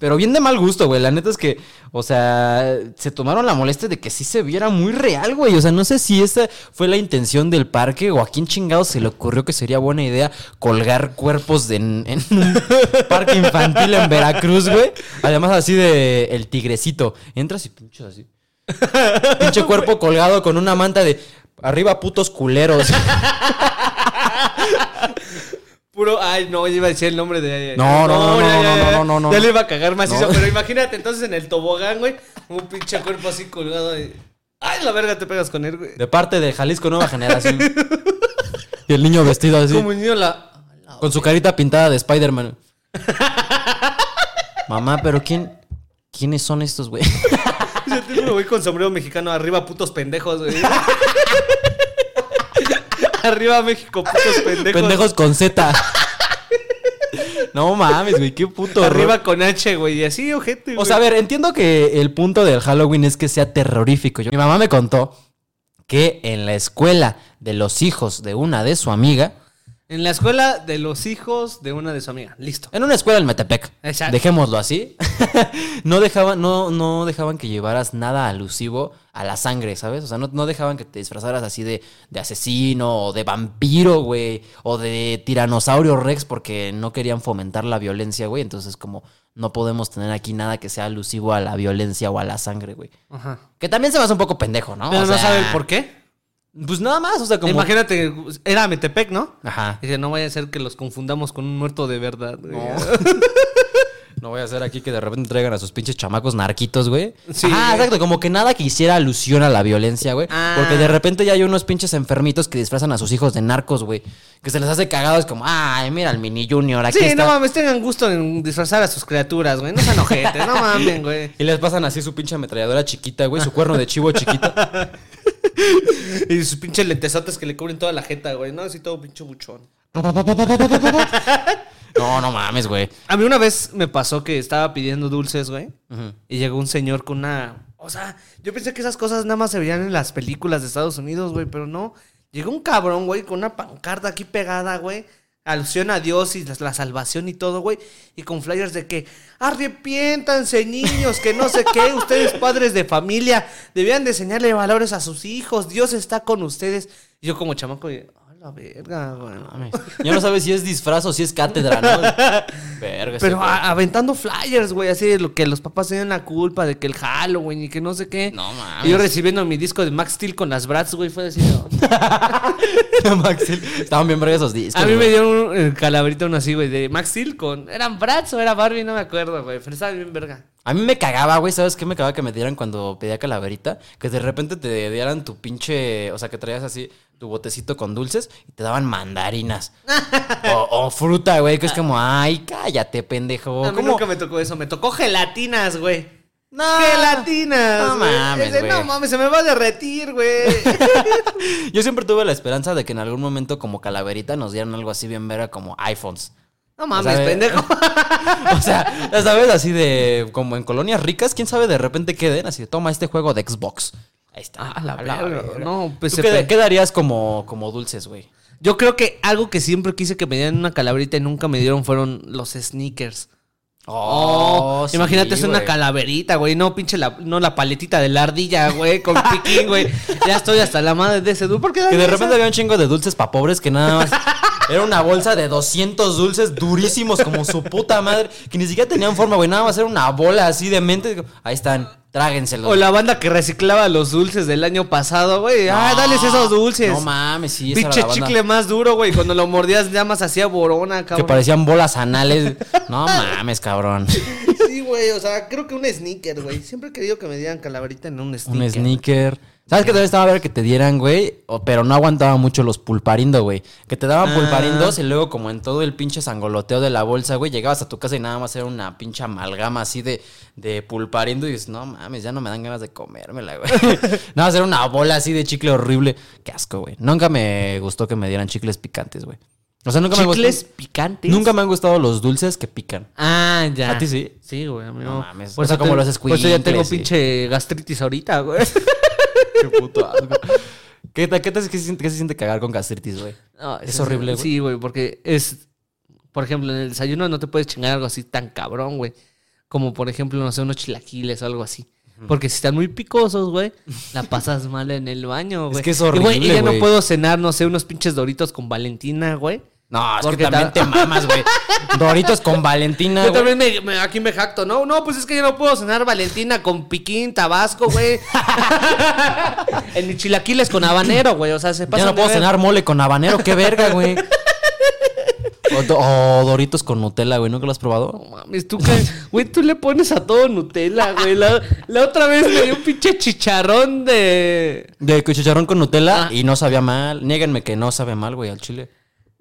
Pero bien de mal gusto, güey. La neta es que, o sea, se tomaron la molestia de que sí se viera muy real, güey. O sea, no sé si esa fue la intención del parque o a quién chingados se le ocurrió que sería buena idea colgar cuerpos de- en, en un parque infantil en Veracruz, güey. Además, así de el tigrecito. Entras y pinches así. Pinche cuerpo colgado con una manta de arriba putos culeros. Puro, ay, no, yo iba a decir el nombre de. No, no, no, no, no, ya. no, no, no. Ya le iba a cagar macizo, No. pero imagínate entonces en el tobogán, güey, un pinche cuerpo así colgado. Ay, la verga te pegas con él, güey. De parte de Jalisco Nueva Generación. Y el niño vestido así. Como un niño la. Con su carita pintada de Spider-Man. Mamá, pero ¿quién? ¿Quiénes son estos, güey? Ese tipo, güey, con sombrero mexicano arriba, putos pendejos, güey. arriba México, putos pendejos. Pendejos con Z. No mames, güey, qué puto horror. Arriba con H, güey, y así, ojete, O sea, a ver, entiendo que el punto del Halloween es que sea terrorífico. Yo- mi mamá me contó que en la escuela de los hijos de una de su amiga, En la escuela de los hijos de una de su amiga. Listo. en una escuela en Metepec, Exacto. dejémoslo así, no dejaban, no, no dejaban que llevaras nada alusivo a la sangre, ¿sabes? O sea, no, no dejaban que te disfrazaras así de, de asesino o de vampiro, güey, o de tiranosaurio rex porque no querían fomentar la violencia, güey. Entonces, como no podemos tener aquí nada que sea alusivo a la violencia o a la sangre, güey. Ajá. Que también se me hace un poco pendejo, ¿no? Pero O no sabe el por qué. Pues nada más, o sea, como... Imagínate, era Metepec, ¿no? Ajá. Dice, no vaya a ser que los confundamos con un muerto de verdad. güey. No voy a hacer aquí que de repente traigan a sus pinches chamacos narquitos, güey. Sí. Ah, exacto. Como que nada que hiciera alusión a la violencia, güey. Ah. Porque de repente ya hay unos pinches enfermitos que disfrazan a sus hijos de narcos, güey. Que se les hace cagados como, ay, mira al mini junior, aquí Sí, está. no mames, tengan gusto en disfrazar a sus criaturas, güey. No sean ojetes, no mames, güey. y les pasan así su pinche ametralladora chiquita, güey. Su cuerno de chivo chiquito. Y sus pinches lentesotes que le cubren toda la jeta, güey. No, así todo pinche buchón. No, no mames, güey. A mí una vez me pasó que estaba pidiendo dulces, güey. Y llegó un señor con una. O sea, yo pensé que esas cosas nada más se veían en las películas de Estados Unidos, güey, pero no. Llegó un cabrón, güey, con una pancarta aquí pegada, güey. Alusión a Dios y la, salvación y todo, güey. Y con flyers de que arrepiéntanse, niños, que no sé qué. Ustedes, padres de familia, debían de enseñarle valores a sus hijos. Dios está con ustedes. Y yo, como chamaco, la verga, güey. Mames. Ya no sabes si es disfraz o si es cátedra, ¿no? Verga. Pero a- aventando flyers, güey, así de lo que los papás tenían la culpa de que el Halloween y que no sé qué. No mames. Y yo recibiendo mi disco de Max Steel con las Bratz, güey, fue decir. Maxil. Estaban bien verga esos discos. A mí me dio un eh, calaverito uno así, güey, de Max Steel con. ¿Eran Bratz o era Barbie? No me acuerdo, güey. Pero estaba bien verga. A mí me cagaba, güey. ¿Sabes qué me cagaba que me dieran cuando pedía calaverita? Que de repente te dieran tu pinche. O sea, que traías así tu botecito con dulces y te daban mandarinas. o, o fruta, güey. Que es como, ay, cállate, pendejo. a mí ¿Cómo? nunca me tocó eso. Me tocó gelatinas, güey. No. Gelatinas. No mames, Es de, güey. No mames, se me va a derretir, güey. Yo siempre tuve la esperanza de que en algún momento, como calaverita, nos dieran algo así bien verga como iPhones. No mames, ¿Sabe? pendejo. O sea, ya sabes, así de. Como en colonias ricas, quién sabe de repente qué den. Así de, toma este juego de Xbox. Ahí está. Ah, la A verga. verga. No, pues ¿Tú se qué, qué darías como, como dulces, güey? Yo creo que algo que siempre quise que me dieran una calaverita y nunca me dieron fueron los sneakers. Oh, sí, imagínate es una calaverita, güey. No, pinche la, no la paletita de la ardilla, güey, con piquín, güey. Ya estoy hasta la madre de ese dulce. ¿Por qué Que de repente había un chingo de dulces para pobres que nada más. Era una bolsa de 200 dulces durísimos como su puta madre. Que ni siquiera tenían forma, güey. Nada más era una bola así de mente. Ahí están, tráguenselos. O la banda que reciclaba los dulces del año pasado, güey. ah, dales esos dulces. No mames, sí, esa era Pinche la banda. chicle más duro, güey. Cuando lo mordías ya más hacía borona, Que cabrón. parecían bolas anales. No mames, cabrón. Sí, güey. O sea, creo que un sneaker, güey. Siempre he querido que me dieran calaverita en un sneaker. Un sneaker. ¿Sabes qué también estaba a ver que te dieran, güey? Pero no aguantaba mucho los pulparindo, güey. Que te daban Ah. pulparindos y luego como en todo el pinche sangoloteo de la bolsa, güey, llegabas a tu casa y nada más era una pinche amalgama así de, de pulparindo y dices, no mames, ya no me dan ganas de comérmela, güey. nada más era una bola así de chicle horrible. Qué asco, güey. Nunca me gustó que me dieran chicles picantes, güey. O sea, nunca me Chicles gustó. picantes. Nunca me han gustado los dulces que pican. Ah, ya. ¿A ti sí? Sí, güey, No mames. Por O sea, eso como te- los Por eso ya tengo sí. pinche gastritis ahorita, güey. Qué puto asco. ¿Qué, te- qué, se siente, qué se siente cagar con gastritis, güey? No, Es horrible, güey. Sí, güey, porque es. Por ejemplo, en el desayuno no te puedes chingar algo así tan cabrón, güey. Como por ejemplo, no sé, unos chilaquiles o algo así. Porque si están muy picosos, güey, la pasas mal en el baño, güey. que es Y, güey, horrible, Y ya no puedo cenar, no sé, unos pinches doritos con Valentina, güey. No, es Porque que también ta- te mamas, güey. Doritos con Valentina, Yo güey. también me, me- aquí me jacto, ¿no? No, pues es que yo no puedo cenar Valentina con piquín, tabasco, güey. en mis chilaquiles con habanero, güey. O sea, se pasa. Ya no puedo cenar mole con habanero, qué verga, güey. O, do- o Doritos con Nutella, güey. ¿Nunca lo has probado? No mames, tú, qué- güey, tú le pones a todo Nutella, güey. La, la otra vez me dio un pinche chicharrón de. De chicharrón con Nutella Ah. y no sabía mal. Niéguenme que no sabe mal, güey, al chile.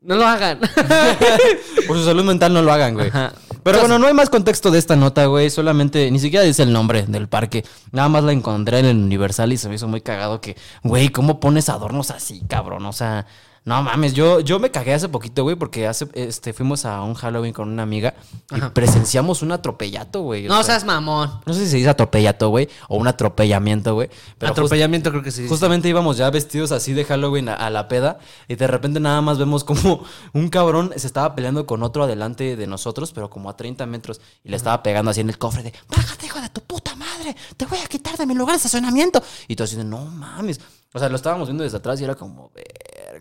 No lo hagan. Por su salud mental no lo hagan, güey. Ajá. Pero bueno, no hay más contexto de esta nota, güey. Solamente, ni siquiera dice el nombre del parque. Nada más la encontré en el Universal y se me hizo muy cagado que, güey, ¿cómo pones adornos así, cabrón? O sea, no mames, yo, yo me cagué hace poquito, güey, porque hace, este, fuimos a un Halloween con una amiga y presenciamos un atropellato, güey. o no sea, seas mamón. no sé si se dice atropellato, güey, o un atropellamiento, güey. Just- Atropellamiento creo que sí. Justamente íbamos ya vestidos así de Halloween a, a la peda y de repente nada más vemos como un cabrón se estaba peleando con otro adelante de nosotros, pero como a 30 metros y le estaba pegando así en el cofre de bájate hijo de tu puta madre, te voy a quitar de mi lugar de estacionamiento. Y tú así de no mames. O sea, lo estábamos viendo desde atrás y era como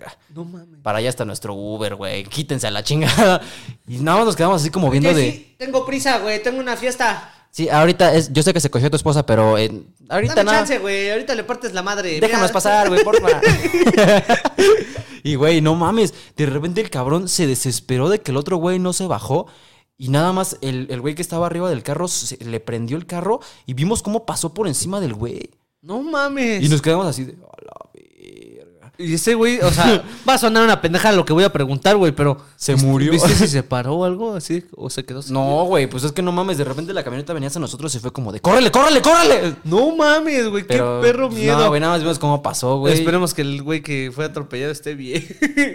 verga. No mames. Para allá está nuestro Uber, güey. Quítense a la chingada. Y nada más nos quedamos así como viendo de... sí, tengo prisa, güey. Tengo una fiesta. Sí, ahorita es... Yo sé que se cogió tu esposa, pero eh, ahorita Dame nada... chance, güey. Ahorita le partes la madre. Déjanos Mira. pasar, güey, porfa. y, güey, no mames. De repente el cabrón se desesperó de que el otro güey no se bajó. Y nada más el, el güey que estaba arriba del carro se- le prendió el carro y vimos cómo pasó por encima del güey. No mames. Y nos quedamos así de. Y ese güey, o sea, va a sonar una pendeja lo que voy a preguntar, güey, pero. Se ¿viste- murió. ¿Viste si se paró o algo así? ¿O se quedó sin- No, güey, pues es que no mames, de repente la camioneta venía hacia nosotros y fue como de, ¡córrele, córrele, córrele! No mames, güey, qué Pero, perro pues, miedo. No, güey, nada más vimos cómo pasó, güey. Esperemos que el güey que fue atropellado esté bien.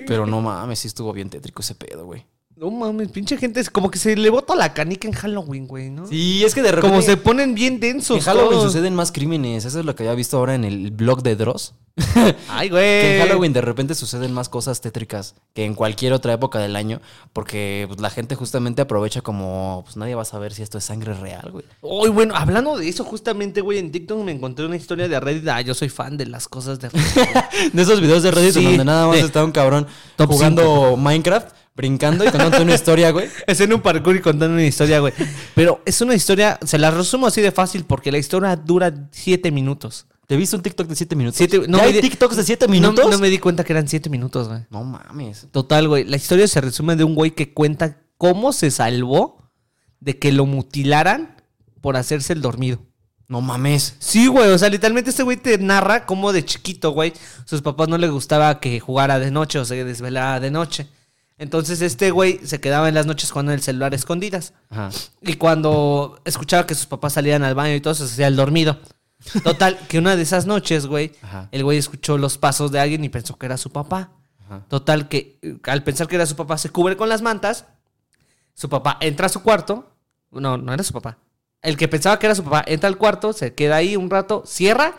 Pero no mames, sí estuvo bien tétrico ese pedo, güey. No mames, pinche gente, es como que se le bota la canica en Halloween, güey, ¿no? Sí, es que de repente... Como se ponen bien densos. En Halloween todos. suceden más crímenes. Eso es lo que había visto ahora en el blog de Dross. Ay, güey. Que en Halloween de repente suceden más cosas tétricas que en cualquier otra época del año. Porque pues, la gente justamente aprovecha como... Pues nadie va a saber si esto es sangre real, güey. Uy, bueno, hablando de eso, justamente, güey, en TikTok me encontré una historia de Reddit. Ah, yo soy fan de las cosas de. De esos videos de Reddit Sí, donde nada más de- está un cabrón Top jugando Minecraft, brincando y contando una historia, güey. Es en un parkour y contando una historia, güey. Pero es una historia, se la resumo así de fácil porque la historia dura siete minutos. ¿Te viste un TikTok de 7 minutos? Siete- no ¿Ya me hay di- TikToks de 7 No, minutos? no me di cuenta que eran siete minutos, güey. No mames. Total, güey. La historia se resume de un güey que cuenta cómo se salvó de que lo mutilaran por hacerse el dormido. No mames. Sí, güey. O sea, literalmente este güey te narra cómo de chiquito, güey, sus papás no le gustaba que jugara de noche o se desvelara de noche. Entonces este güey se quedaba en las noches jugando en el celular a escondidas. Ajá. Y cuando escuchaba que sus papás salían al baño y todo, se hacía el dormido. Total, que una de esas noches, güey, Ajá. el güey escuchó los pasos de alguien y pensó que era su papá. Ajá. Total, que eh, al pensar que era su papá, se cubre con las mantas. Su papá entra a su cuarto. No, no era su papá. El que pensaba que era su papá entra al cuarto, se queda ahí un rato, cierra,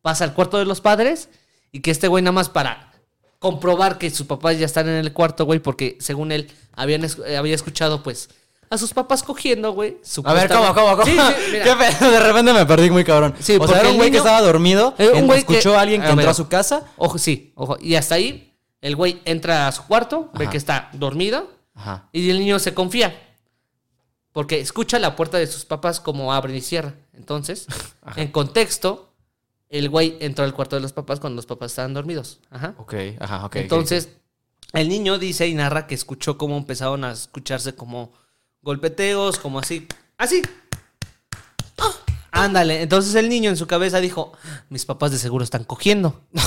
pasa al cuarto de los padres y que este güey nada más para comprobar que sus papás ya están en el cuarto, güey, porque según él habían, eh, había escuchado, pues, a sus papás cogiendo, güey. A ver, ¿cómo, cómo, cómo? Sí, sí, mira. ¿Qué pedo? De repente me perdí muy cabrón. Sí, o sea, era un güey que estaba dormido, Eh, un güey que- escuchó a alguien que a ver. entró a su casa. Ojo, sí, ojo. Y hasta ahí, el güey entra a su cuarto, ve que está dormido Ajá. y el niño se confía. Porque escucha la puerta de sus papás como abre y cierra. Entonces, en contexto, el güey entró al cuarto de los papás cuando los papás estaban dormidos. Ajá. Ok, ajá, ok. Entonces, el niño dice y narra que escuchó cómo empezaron a escucharse como golpeteos, como así. Así. Ándale. Entonces el niño en su cabeza dijo: Mis papás de seguro están cogiendo.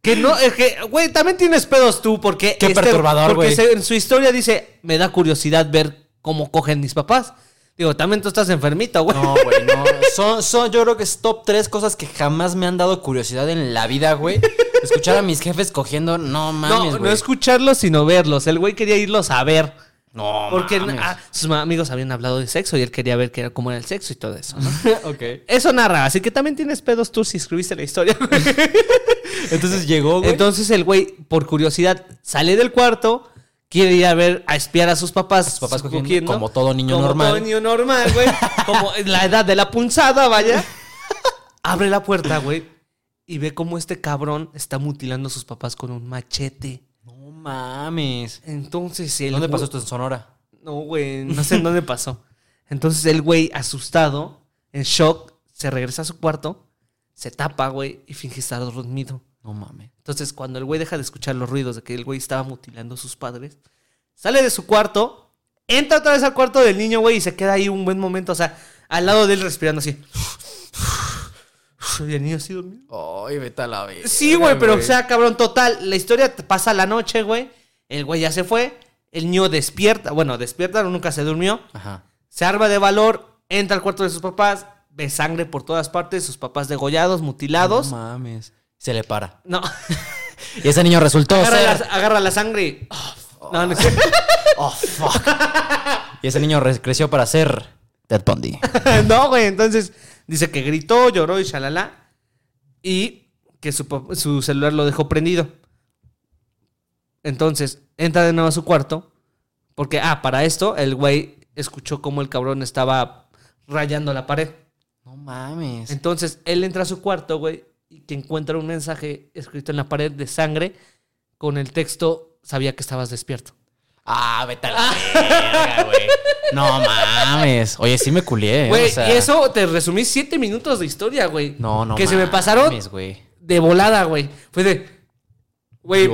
Que no, es que, güey, también tienes pedos tú, porque. Qué perturbador, Porque se- en su historia dice: Me da curiosidad ver cómo cogen mis papás. Digo, también tú estás enfermito, güey. No, güey, no. Son, son, yo creo que es top tres cosas que jamás me han dado curiosidad en la vida, güey. Escuchar a mis jefes cogiendo, no mames, no, no güey. escucharlos, sino verlos. El güey quería irlos a ver. No, Porque mames. ah, sus amigos habían hablado de sexo y él quería ver qué era, cómo era el sexo y todo eso, ¿no? ok. Eso narra, así que también tienes pedos tú si escribiste la historia. güey. Entonces llegó, güey. Entonces el güey, por curiosidad, sale del cuarto, quiere ir a ver, a espiar a sus papás. Sus papás cogiendo, como todo niño como normal. todo niño normal, güey. como en la edad de la punzada, vaya. Abre la puerta, güey, y ve cómo este cabrón está mutilando a sus papás con un machete. no mames. Entonces el ¿Dónde pasó esto en Sonora? No, güey, no sé en dónde pasó. Entonces el güey, asustado, en shock, se regresa a su cuarto, se tapa, güey, y finge estar dormido. No mames. Entonces, cuando el güey deja de escuchar los ruidos de que el güey estaba mutilando a sus padres, sale de su cuarto, entra otra vez al cuarto del niño, güey, y se queda ahí un buen momento, o sea, al lado de él respirando así. Y el niño así dormido. Ay, vete a la vez. Sí, güey, pero o sea, cabrón, total, la historia pasa la noche, güey. El güey ya se fue, el niño despierta, bueno, despierta, nunca se durmió. Ajá. Se arma de valor, entra al cuarto de sus papás, ve sangre por todas partes, sus papás degollados, mutilados. No mames. Se le para. No, Y ese niño resultó agarra, ser. la, agarra la sangre y... No, no. Oh, fuck. y ese niño re- creció para ser Ted Bundy. no, güey. Entonces dice que gritó, lloró y shalala. Y que su, su celular lo dejó prendido. Entonces entra de nuevo a su cuarto. Porque, ah, para esto, el güey escuchó cómo el cabrón estaba rayando la pared. No mames. Entonces él entra a su cuarto, güey, y que encuentra un mensaje escrito en la pared de sangre con el texto: Sabía que estabas despierto. Ah, vete a la verga, güey. No mames. Oye, sí me culié. ¿eh? Güey, O sea, y eso te resumí siete minutos de historia, güey. No, no Que se me pasaron güey. de volada, güey. Fue de. Güey,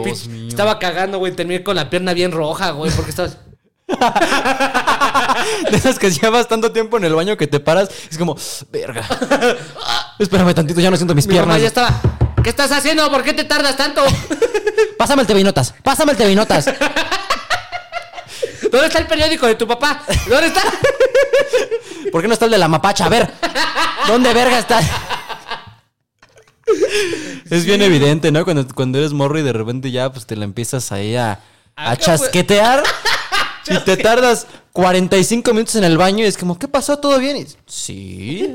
estaba cagando, güey. Terminé con la pierna bien roja, güey, porque estabas. De esas que llevas tanto tiempo en el baño que te paras, es como, verga. Espérame tantito, ya no siento mis Mi mamá piernas. ya estaba. ¿Qué estás haciendo? ¿Por qué te tardas tanto? Pásame el TV Notas, pásame el TV Notas. ¿Dónde está el periódico de tu papá? ¿Dónde está? ¿Por qué no está el de la mapacha? A ver, ¿dónde verga está? Es bien evidente, ¿no? Cuando, cuando eres morro y de repente ya pues te la empiezas ahí a, a Acá, chasquetear y te tardas 45 minutos en el baño y es como, ¿qué pasó? ¿Todo bien? Y, sí.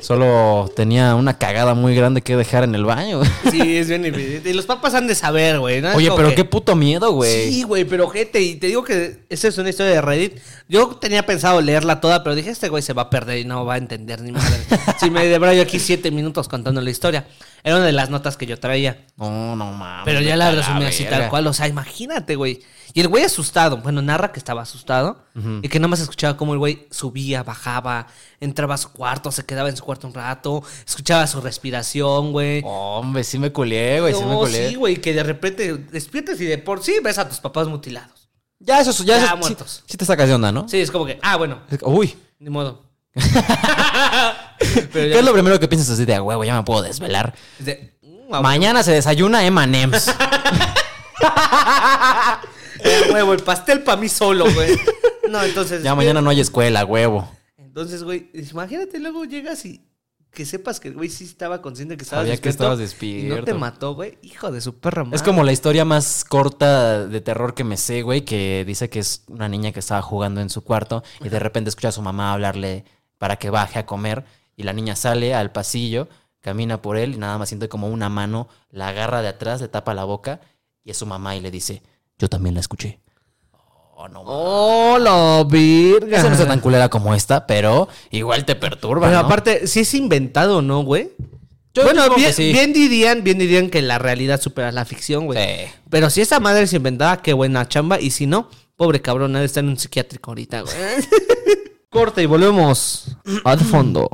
Solo tenía una cagada muy grande que dejar en el baño. Sí, es bien evidente. Y los papás han de saber, güey. Oye, pero que- qué puto miedo, güey. Sí, güey, pero gente, y te digo que esa es una historia de Reddit. Yo tenía pensado leerla toda, pero dije, este güey se va a perder y no va a entender ni madre. si me debrayo aquí siete minutos contando la historia. Era una de las notas que yo traía. No, no mames. Pero ya la resumí así tal cual. O sea, imagínate, güey. Y el güey asustado. Bueno, narra que estaba asustado. Y que nada más escuchaba cómo el güey subía, bajaba, entraba a su cuarto, se quedaba en su cuarto un rato. Escuchaba su respiración, güey. Hombre, sí me culié, güey, sí me culié. sí, güey, que de repente despiertas y de por sí ves a tus papás mutilados. Ya eso, ya, Ya eso, muertos. Sí, te sacas de onda, ¿no? Sí, es como que, ah, bueno, Uy. ni modo. Pero ¿Qué es lo primero que piensas así de, "A huevo, ya me puedo desvelar? es de, mm, Mañana se desayuna M&M's. huevo, huevo, el pastel para mí solo, güey. No, entonces. ya mañana no hay escuela, huevo. Entonces, güey, imagínate luego llegas y que sepas que güey sí estaba consciente que estabas Sabía que despierto. estabas Y no te despierto. mató, güey. Hijo de su perra madre. Es como la historia más corta de terror que me sé, güey, que dice que es una niña que estaba jugando en su cuarto y de repente escucha a su mamá hablarle para que baje a comer y la niña sale al pasillo, camina por él y nada más siente como una mano la agarra de atrás, le tapa la boca y es su mamá y le dice, yo también la escuché. Oh, no. mames. ¡Oh, la virga! Esa no está tan culera como esta, pero igual te perturba, Pero ¿no? aparte, sí es inventado, ¿no, güey? Yo bueno, bien, sí. bien dirían, bien dirían que la realidad supera la ficción, güey. Sí. Pero si esa madre es inventada, qué buena chamba. Y si no, pobre cabrón, nadie está en un psiquiátrico ahorita, güey. Corte y volvemos al fondo.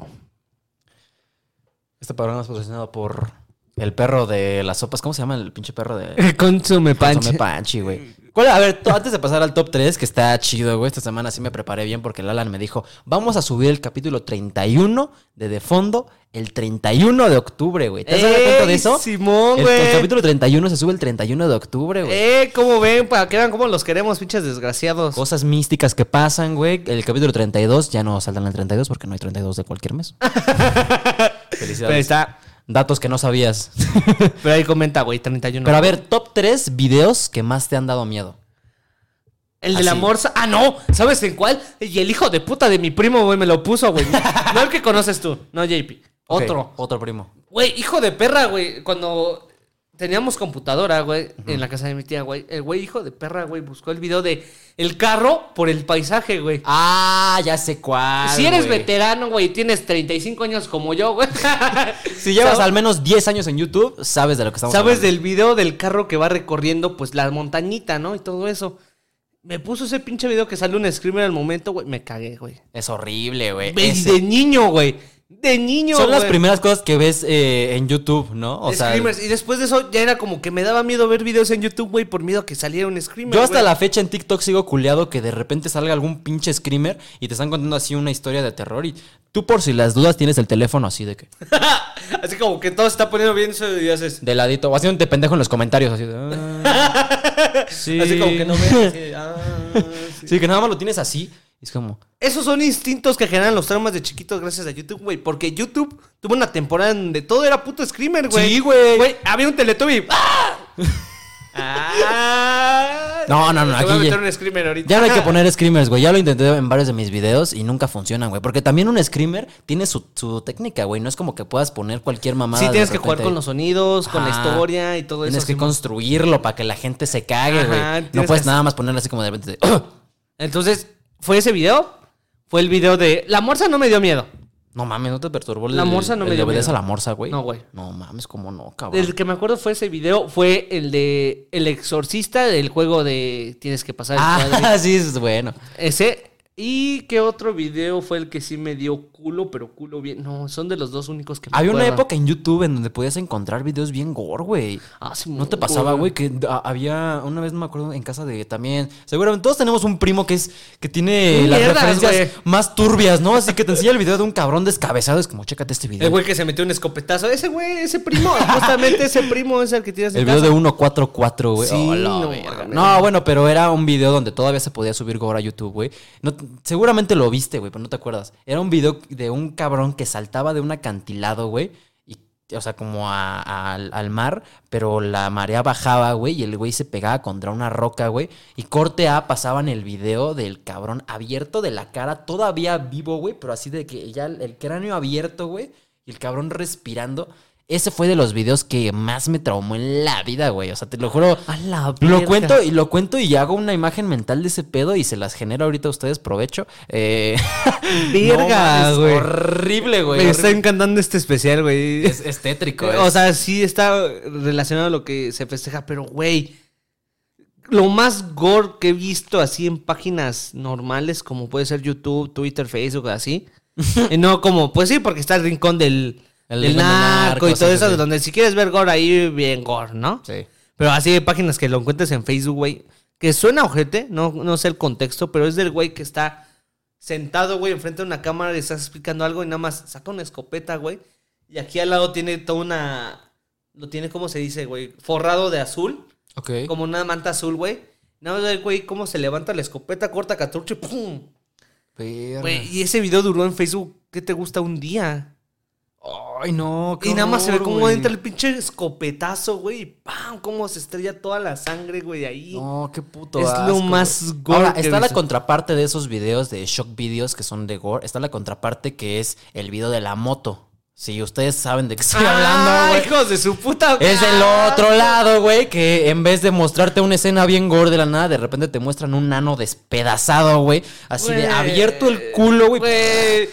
Este programa es patrocinado por el perro de las sopas. ¿Cómo se llama el pinche perro de Consume panche. Consome Panchi, güey. ¿Cuál- A ver, antes de pasar al top 3, que está chido, güey. Esta semana sí me preparé bien porque Lalan me dijo, vamos a subir el capítulo 31 de De Fondo el 31 de octubre, güey. ¿Te has dado cuenta de ¡Ey, eso? Simón, El- güey! El, capítulo 31 se sube el 31 de octubre, güey. Eh, ¿cómo ven? Para que vean cómo los queremos, pinches desgraciados. Cosas místicas que pasan, güey. El capítulo 32 ya no saltan el 32 porque no hay 32 de cualquier mes. Pero Felicidades. está. Datos que no sabías. Pero ahí comenta, güey, 31. Pero a ver, top 3 videos que más te han dado miedo. El de la Así. morsa. Ah, no. ¿Sabes en cuál? Y el hijo de puta de mi primo, güey, me lo puso, güey. No el que conoces tú, no JP. Otro. Ok, otro primo. Güey, hijo de perra, güey. Cuando teníamos computadora, güey, en la casa de mi tía, güey. El güey, hijo de perra, güey, buscó el video de el carro por el paisaje, güey. Ah, ya sé cuál. si eres güey. veterano, güey, y tienes 35 años como yo, güey. Si llevas al menos 10 años en YouTube, sabes de lo que estamos ¿Sabes hablando. del video del carro que va recorriendo, pues, la montañita, ¿no? Y todo eso. Me puso ese pinche video que sale un screamer al momento, güey. Me cagué, güey. Es horrible, güey. Ese- De niño, güey. De niño, Son las güey. primeras cosas que ves eh, en YouTube, ¿no? O sea, Screamers. Y después de eso ya era como que me daba miedo ver videos en YouTube, güey, por miedo a que saliera un screamer. yo hasta güey. la fecha en TikTok sigo culeado que de repente salga algún pinche screamer y te están contando así una historia de terror y tú por si las dudas tienes el teléfono así de que Así como que todo se está poniendo bien eso y haces. de ladito o haciéndote pendejo en los comentarios así de "Ah, sí. Así como que no así de, ah, sí. Sí, que nada más lo tienes así. Es como Esos son instintos que generan los traumas de chiquitos gracias a YouTube, güey. Porque YouTube tuvo una temporada en donde todo era puto screamer, güey. Sí, güey. Güey, había un Teletubby. ¡Ah! Ah. No, no, no, Te voy a aquí ya- meter un screamer ahorita. Ya no hay que poner screamers, güey. Ya lo intenté en varios de mis videos y nunca funcionan, güey. Porque también un screamer tiene su, su técnica, güey. No es como que puedas poner cualquier mamada. Sí, de tienes que jugar con los sonidos, con la historia y todo Tienes eso. que Simón. construirlo para que la gente se cague, güey. No tienes puedes que nada más ponerlo así como de repente. de, Entonces, ¿fue ese video? Fue el video de. La morsa no me dio miedo. No mames, no te perturbó el, La morsa no el me dio obedece a miedo. la morsa, güey. No, güey. No mames, cómo no, cabrón. El que me acuerdo fue ese video, fue el de El Exorcista del juego de Tienes que pasar el. Ah, sí, es bueno. Ese. ¿Y qué otro video fue el que sí me dio culo, pero culo bien? No, son de los dos únicos que me Había una época en YouTube en donde podías encontrar videos bien gore, güey. Ah, sí, ¿No te pasaba, güey? Que había, una vez no me acuerdo, en casa de también. Seguramente todos tenemos un primo que es que tiene las Mierdas, referencias güey. más turbias, ¿no? Así que te enseña el video de un cabrón descabezado. Es como, chécate este video. El güey que se metió un escopetazo. Ese güey, ese primo, justamente ese primo es el que tienes en El video casa. de 144, güey. Sí, Oh, la no. No, bueno, pero era un video donde todavía se podía subir gore a YouTube, güey. No, seguramente lo viste, güey, pero no te acuerdas. Era un video de un cabrón que saltaba de un acantilado, güey. O sea, como a- al, mar, pero la marea bajaba, güey, y el güey se pegaba contra una roca, güey. Y corte A pasaban el video del cabrón abierto de la cara, todavía vivo, güey, pero así de que ya el cráneo abierto, güey, y el cabrón respirando. Ese fue de los videos que más me traumó en la vida, güey. O sea, te lo juro. A la Lo cuento y lo cuento y hago una imagen mental de ese pedo y se las genero ahorita a ustedes, provecho. Eh, Verga, no mames, güey. Horrible, güey. Me está horrible. encantando este especial, güey. Es, es tétrico, O es. sea, sí está relacionado a lo que se festeja, pero güey, lo más gore que he visto así en páginas normales, como puede ser YouTube, Twitter, Facebook, así. y no como, pues sí, porque está el rincón del, El de narco y todo eso, sí. donde si quieres ver gore ahí, bien gore, ¿no? Sí. Pero así hay páginas que lo encuentres en Facebook, güey. Que suena ojete, no, no sé el contexto, pero es del güey que está sentado, güey, enfrente de una cámara y estás explicando algo y nada más saca una escopeta, güey. Y aquí al lado tiene toda una. Lo tiene, ¿cómo se dice, güey? Forrado de azul. Ok. Como una manta azul, güey. Nada más el güey, cómo se levanta la escopeta, corta cartucho y ¡pum! Güey, y ese video duró en Facebook, ¿qué te gusta? Un día. Ay, no. qué Y nada más se ve cómo güey. entra el pinche escopetazo, güey. Y ¡pam! Cómo se estrella toda la sangre, güey, ahí. No, qué puto Es lo más güey. gore Ahora, que he está la visto. contraparte de esos videos de shock videos que son de gore. Está la contraparte que es el video de la moto. Si ustedes saben de qué estoy hablando, ¡Ah, güey. hijos de su puta Es del otro lado, güey, que en vez de mostrarte una escena bien gore de la nada, de repente te muestran un nano despedazado, güey. Así de Güey, abierto el culo, güey. Güey,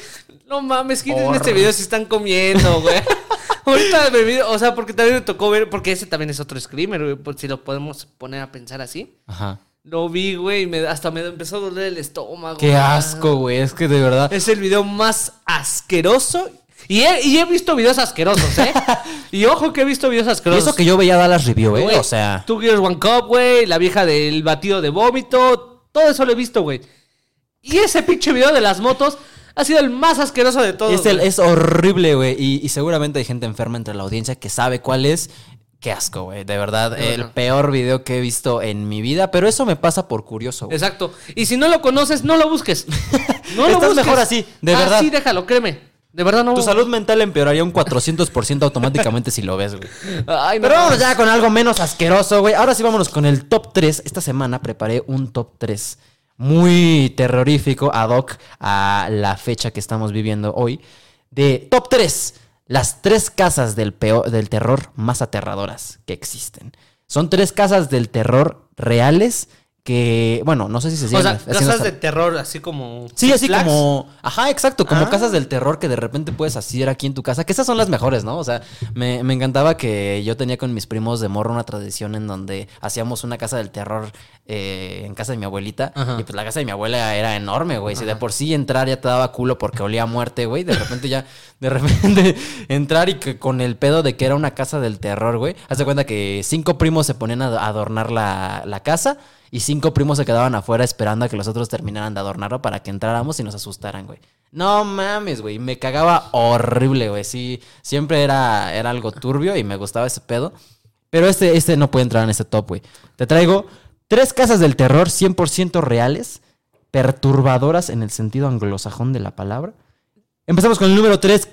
no mames, ¿quiénes en este video se están comiendo, güey? Ahorita me vi, o sea, porque también me tocó ver, porque ese también es otro screamer, güey, por si lo podemos poner a pensar así. Ajá. Lo vi, güey, y me- hasta me empezó a doler el estómago. Qué asco, güey. Es que de verdad. Es el video más asqueroso. Y he, y he visto videos asquerosos, ¿eh? y ojo que he visto videos Y asquerosos. eso que yo veía Dallas Review, ¿eh? Güey, O sea. Two Gears One Cup, güey. La vieja del batido de vómito. Todo eso lo he visto, güey. Y ese pinche video de las motos ha sido el más asqueroso de todos. Es, el- güey. es horrible, güey. Y, y seguramente hay gente enferma entre la audiencia que sabe cuál es. Qué asco, güey. De verdad, De el verdad. peor video que he visto en mi vida. Pero eso me pasa por curioso, güey. Exacto. Y si no lo conoces, no lo busques. No lo Estás busques. mejor así, de verdad. Así déjalo, créeme. De verdad no. Tu salud mental empeoraría un 400% automáticamente si lo ves, güey. Ay, no. Pero vámonos ya con algo menos asqueroso, güey. Ahora sí vámonos con el top 3. Esta semana preparé un top 3 muy terrorífico ad hoc a la fecha que estamos viviendo hoy. De top 3. Las tres casas del, peor, del terror más aterradoras que existen. Son tres casas del terror reales que, bueno, no sé si se O siguen sea, haciendo casas de terror, así como. Sí, así Flags. como. Ajá, exacto, como Ah. casas del terror que de repente puedes hacer aquí en tu casa. Que esas son las mejores, ¿no? O sea, me, me encantaba que yo tenía con mis primos de morro una tradición en donde hacíamos una casa del terror eh, en casa de mi abuelita. Ajá. Y pues la casa de mi abuela era enorme, güey. Si de por sí entrar ya te daba culo porque olía a muerte, güey. De repente ya, de repente entrar y que con el pedo de que era una casa del terror, güey. Haz de cuenta que cinco primos se ponían a adornar la, la casa. Y cinco primos se quedaban afuera esperando a que los otros terminaran de adornarlo para que entráramos y nos asustaran, güey. No mames, güey. Me cagaba horrible, güey. Sí, siempre era, era algo turbio y me gustaba ese pedo. Pero este, este no puede entrar en este top, güey. Te traigo tres casas del terror 100% reales, perturbadoras en el sentido anglosajón de la palabra. Empezamos con el número 3.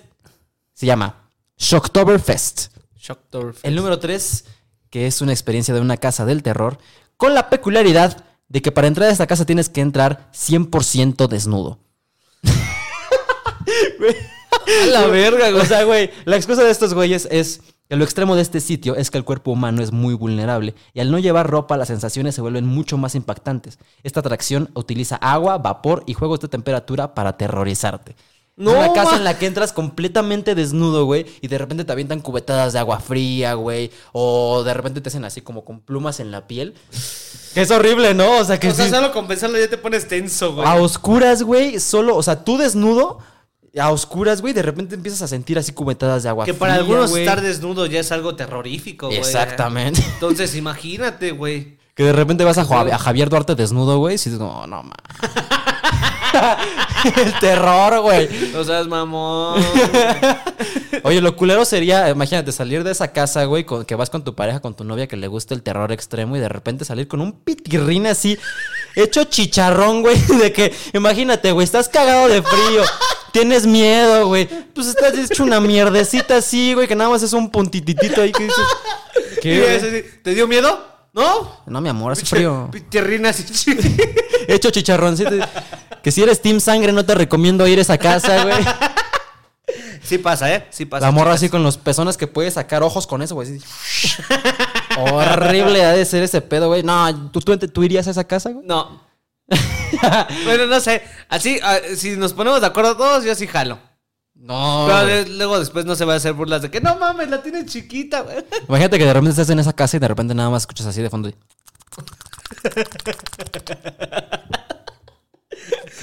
Se llama Shocktoberfest. Shocktoberfest. El número 3, que es una experiencia de una casa del terror, con la peculiaridad de que para entrar a esta casa tienes que entrar 100% desnudo. La verga, güey. O sea, güey, la excusa de estos güeyes es que lo extremo de este sitio es que el cuerpo humano es muy vulnerable y al no llevar ropa las sensaciones se vuelven mucho más impactantes. Esta atracción utiliza agua, vapor y juegos de temperatura para aterrorizarte. No, una casa ma. en la que entras completamente desnudo, güey, y de repente te avientan cubetadas de agua fría, güey, o de repente te hacen así como con plumas en la piel. Que es horrible, ¿no? O sea, que O sea, sí- solo con pensarlo ya te pones tenso, güey. a oscuras, güey, solo, o sea, tú desnudo, a oscuras, güey, de repente empiezas a sentir así cubetadas de agua Que para fría, algunos estar desnudo ya es algo terrorífico, güey. Exactamente. Entonces, imagínate, güey. Que de repente vas a Javier Duarte desnudo, güey, y dices, no, no, ma. El terror, güey. O sea, es mamón. Oye, lo culero sería, imagínate, salir de esa casa, güey, con- que vas con tu pareja, con tu novia que le gusta el terror extremo y de repente salir con un pitirrín así, hecho chicharrón, güey, de que, imagínate, güey, estás cagado de frío, tienes miedo, güey, pues estás hecho una mierdecita así, güey, que nada más es un puntititito ahí que dices, ¿Te dio miedo? ¿No? No, mi amor, hace frío. Tierrina así. Hecho chicharroncito. Que si eres Team Sangre, no te recomiendo ir a esa casa, güey. Sí pasa, ¿eh? Sí pasa. La morra chicas. así con los pezones que puede sacar ojos con eso, güey. Horrible ha de ser ese pedo, güey. No, ¿tú, tú, tú irías a esa casa, güey? No. bueno, no sé. Así, ah, si nos ponemos de acuerdo todos, yo sí jalo. No. Pero güey. de- luego después no se va a hacer burlas de que no mames, la tiene chiquita, güey. Imagínate que de repente estás en esa casa y de repente nada más escuchas así de fondo.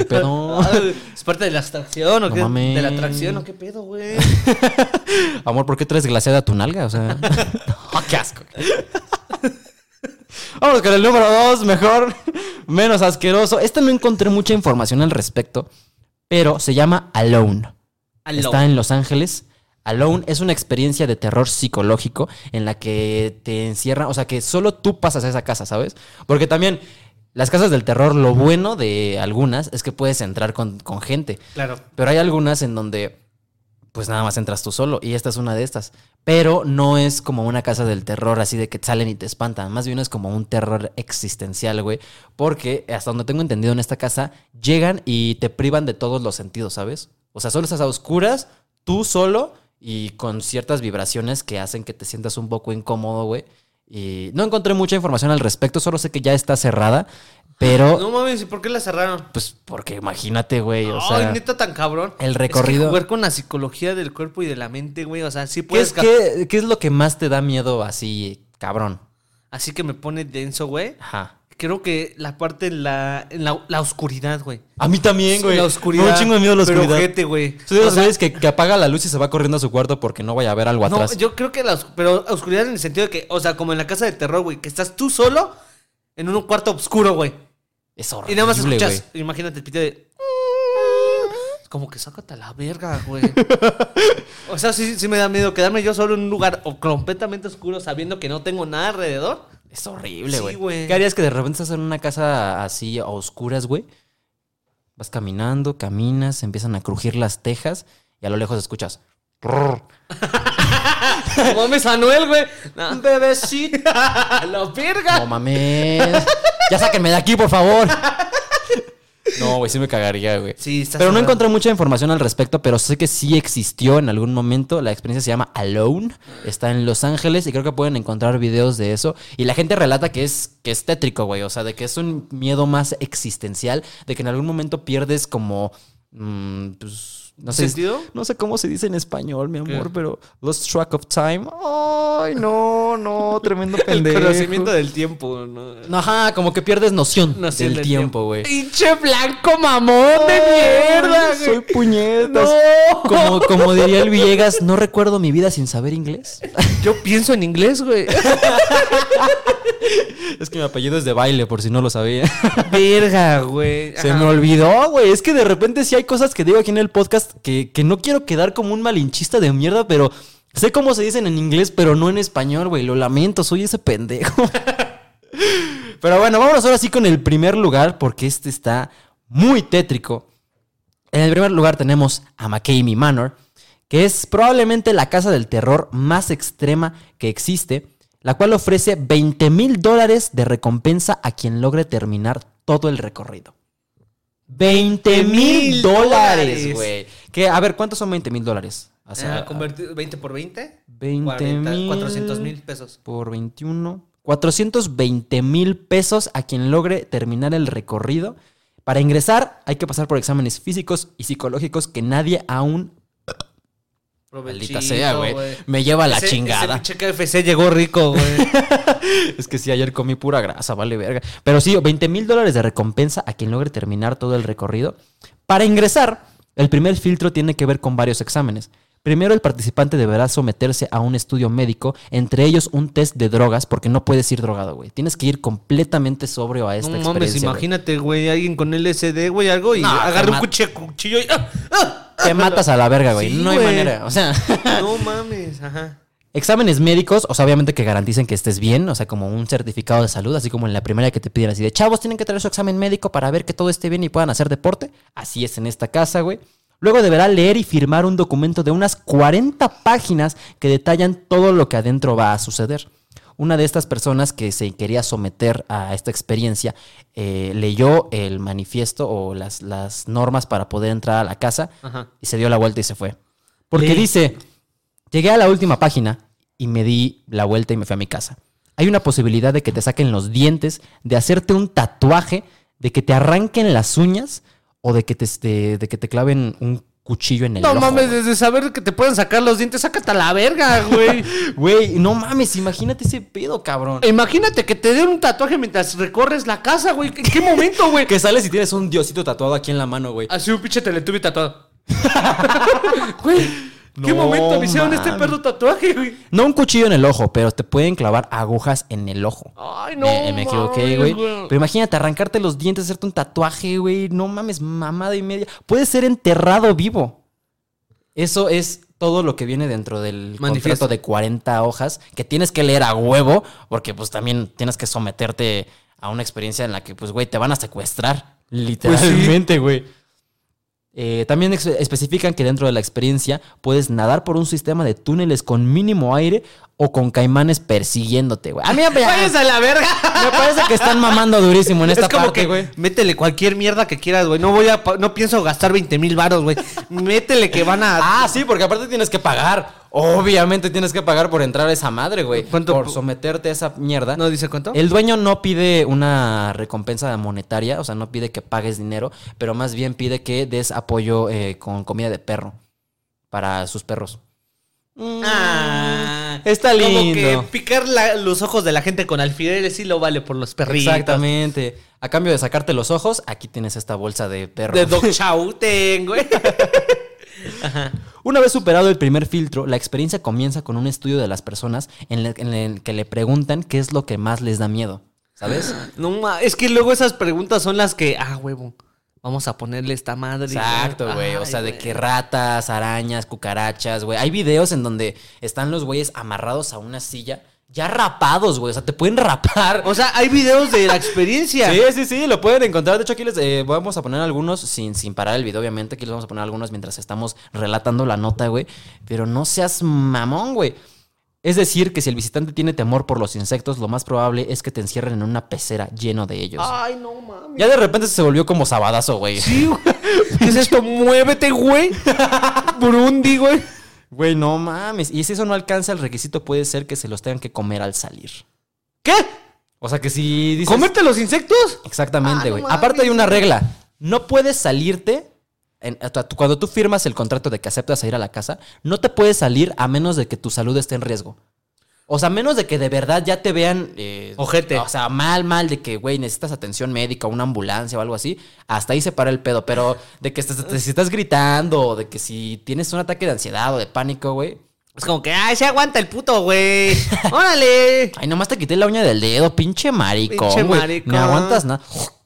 Y- ¿Qué pedo? Ah, ¿Es parte de la atracción o No qué? mames. ¿De la atracción o qué pedo, güey? Amor, ¿por qué traes glaseada tu nalga? O sea. ¡Ah, ¡Qué asco! Vamos con el número dos, mejor, menos asqueroso. Este no encontré mucha información al respecto, pero se llama Alone. Alone. Está en Los Ángeles. Alone es una experiencia de terror psicológico en la que te encierran, o sea, que solo tú pasas a esa casa, ¿sabes? Porque también las casas del terror, lo bueno de algunas es que puedes entrar con, con gente. Claro. Pero hay algunas en donde pues nada más entras tú solo y esta es una de estas. Pero no es como una casa del terror así de que salen y te espantan. Más bien es como un terror existencial, güey. Porque hasta donde tengo entendido en esta casa, llegan y te privan de todos los sentidos, ¿sabes? O sea, solo estás a oscuras, tú solo y con ciertas vibraciones que hacen que te sientas un poco incómodo, güey. Y no encontré mucha información al respecto, solo sé que ya está cerrada, pero No mames, ¿y por qué la cerraron? pues porque imagínate, güey, o Ay, sea, neta tan cabrón. el Es recorrido- que jugar con la psicología del cuerpo y de la mente, güey. O sea, sí ¿qué puedes. es, ca- qué, qué es lo que más te da miedo así, cabrón? Así que me pone denso, güey. Ajá. Creo que la parte en la, en la, la oscuridad, güey. A mí también, güey. La oscuridad. Me da un chingo de miedo la pero oscuridad. ojete, güey. Soy de los güeyes que, que apaga la luz y se va corriendo a su cuarto porque no vaya a ver algo No, atrás. yo creo que la, pero oscuridad en el sentido de que, o sea, como en la casa de terror, güey, que estás tú solo en un cuarto oscuro, güey. Es horrible, Y nada más escuchas, imagínate el pito de... Como que sácate a la verga, güey. o sea, sí, sí me da miedo quedarme yo solo en un lugar completamente oscuro sabiendo que no tengo nada alrededor. Es horrible, Sí, güey. güey. ¿Qué harías que de repente estás en una casa así a oscuras, güey? Vas caminando, caminas, empiezan a crujir las tejas y a lo lejos escuchas. Mames Anuel, güey. No. Bebecito. la verga. No mames. Ya sáquenme de aquí, por favor. No, güey, sí me cagaría, güey. Sí, está Pero no encontré mucha información al respecto, pero sé que sí existió en algún momento. La experiencia se llama Alone. Está en Los Ángeles y creo que pueden encontrar videos de eso. Y la gente relata que es, que es tétrico, güey. O sea, de que es un miedo más existencial. De que en algún momento pierdes como... mm, pues, no sé, ¿Sentido? no sé cómo se dice en español, mi amor, ¿Qué? pero lost track of time. Ay, no, no, tremendo El pendejo. conocimiento del tiempo, ¿no? No, Ajá, como que pierdes noción, Noción del, del tiempo, güey. Pinche blanco mamón de mierda, güey. Soy puñetas. No. Como, como diría el Villegas, no recuerdo mi vida sin saber inglés. Yo pienso en inglés, güey. Es que mi apellido es de baile, por si no lo sabía. Verga, güey. Se me olvidó, güey. Es que de repente sí hay cosas que digo aquí en el podcast que, que no quiero quedar como un malinchista de mierda, pero sé cómo se dicen en inglés, pero no en español, güey. Lo lamento, soy ese pendejo. Pero bueno, vámonos ahora sí con el primer lugar, porque este está muy tétrico. En el primer lugar tenemos a McCamey Manor, que es probablemente la casa del terror más extrema que existe, la cual ofrece 20 mil dólares de recompensa a quien logre terminar todo el recorrido. 20 mil dólares, güey. Que, a ver, ¿cuántos son 20 mil dólares? O sea, Ah, convertido 20 por 20. 20 mil 400 mil pesos. por 21. 420 mil pesos a quien logre terminar el recorrido. Para ingresar hay que pasar por exámenes físicos y psicológicos que nadie aún... Maldita sea, güey. Me lleva la Ese- chingada. Ese KFC llegó rico, güey. Es que sí, ayer comí pura grasa, vale verga. Pero sí, 20 mil dólares de recompensa a quien logre terminar todo el recorrido. Para ingresar, el primer filtro tiene que ver con varios exámenes. Primero, el participante deberá someterse a un estudio médico, entre ellos un test de drogas, porque no puedes ir drogado, güey. Tienes que ir completamente sobrio a esta no mames, experiencia. güey. imagínate, güey, alguien con LSD, güey, algo y No, agarra un cuchillo y... ¡ah! ¡ah! Te matas a la verga, güey. Sí, no hay güey. manera. O sea, No mames, ajá. exámenes médicos, o sea, obviamente que garanticen que estés bien, o sea, como un certificado de salud, así como en la primaria que te piden así de chavos, tienen que traer su examen médico para ver que todo esté bien y puedan hacer deporte. Así es en esta casa, güey. Luego deberá leer y firmar un documento de unas 40 páginas que detallan todo lo que adentro va a suceder. Una de estas personas que se quería someter a esta experiencia eh, leyó el manifiesto o las, las normas para poder entrar a la casa Ajá. y se dio la vuelta y se fue. Porque dice, llegué a la última página y me di la vuelta y me fui a mi casa. Hay una posibilidad de que te saquen los dientes, de hacerte un tatuaje, de que te arranquen las uñas o de que te, este, de que te claven un cuchillo en el No ojo, mames, güey. desde saber que te pueden sacar los dientes, sácate a la verga, güey. Güey, no mames, imagínate ese pedo, cabrón. Imagínate que te den un tatuaje mientras recorres la casa, güey. ¿En qué momento, güey? Que sales y tienes un diosito tatuado aquí en la mano, güey. Así un pinche teletubi tatuado. Güey, ¿qué No momento me hicieron este perro tatuaje, güey? No un cuchillo en el ojo, pero te pueden clavar agujas en el ojo. Ay, no. me, me equivoqué, güey. Pero imagínate arrancarte los dientes, hacerte un tatuaje, güey. No mames, mamada y media. Puedes ser enterrado vivo. Eso es todo lo que viene dentro del Manifiesto. contrato de 40 hojas que tienes que leer a huevo, porque pues también tienes que someterte a una experiencia en la que, pues, güey, te van a secuestrar. Literalmente, güey. Eh, también especifican que dentro de la experiencia puedes nadar por un sistema de túneles con mínimo aire o con caimanes persiguiéndote, güey. A mí me, ¡Vayas a la verga! me parece que están mamando durísimo en esta es como parte, que, güey. métele cualquier mierda que quieras, güey. No voy a, no pienso gastar 20 mil varos, güey. Métele que van a... Ah, sí, porque aparte tienes que pagar. Obviamente tienes que pagar por entrar a esa madre, güey. ¿Cuánto? Por someterte a esa mierda. ¿No dice cuánto? El dueño no pide una recompensa monetaria, o sea, no pide que pagues dinero, pero más bien pide que des apoyo eh, con comida de perro para sus perros. Ah, Está Como lindo. que picar la- los ojos de la gente con alfileres sí lo vale por los perritos. Exactamente. A cambio de sacarte los ojos, aquí tienes esta bolsa de perro. De Dog Chauten, güey. Una vez superado el primer filtro, la experiencia comienza con un estudio de las personas en, la- en el que le preguntan qué es lo que más les da miedo. ¿Sabes? No ma, es que luego esas preguntas son las que, ah, huevo, vamos a ponerle esta madre. Exacto, güey. O sea, de que ratas, arañas, cucarachas, güey. Hay videos en donde están los güeyes amarrados a una silla, ya rapados, güey. O sea, te pueden rapar. O sea, hay videos de la experiencia. Sí, sí, sí, lo pueden encontrar. De hecho, aquí les eh, vamos a poner algunos sin, sin parar el video, obviamente. Aquí les vamos a poner algunos mientras estamos relatando la nota, güey. Pero no seas mamón, güey. Es decir, que si el visitante tiene temor por los insectos, lo más probable es que te encierren en una pecera lleno de ellos. Ay, no mames. Ya de repente se volvió como sabadazo, güey. Sí, güey. ¿Qué es esto? Muévete, güey. Burundi, güey. Güey, no mames. Y si eso no alcanza el requisito, puede ser que se los tengan que comer al salir. ¿Qué? O sea que si dices... ¿Comerte los insectos? Exactamente, Ah, no güey. Aparte hay una regla. No puedes salirte. en- cuando tú firmas el contrato de que aceptas a ir a la casa, no te puedes salir a menos de que tu salud esté en riesgo. O sea, menos de que de verdad ya te vean. eh, Ojete. O sea, mal, mal, de que, güey, necesitas atención médica, una ambulancia o algo así. Hasta ahí se para el pedo. Pero de que estás- si estás gritando, o de que si tienes un ataque de ansiedad o de pánico, güey. Es como que, ay, se aguanta el puto, güey. Órale. Ay, nomás te quité la uña del dedo, pinche maricón. Pinche maricón. No aguantas nada.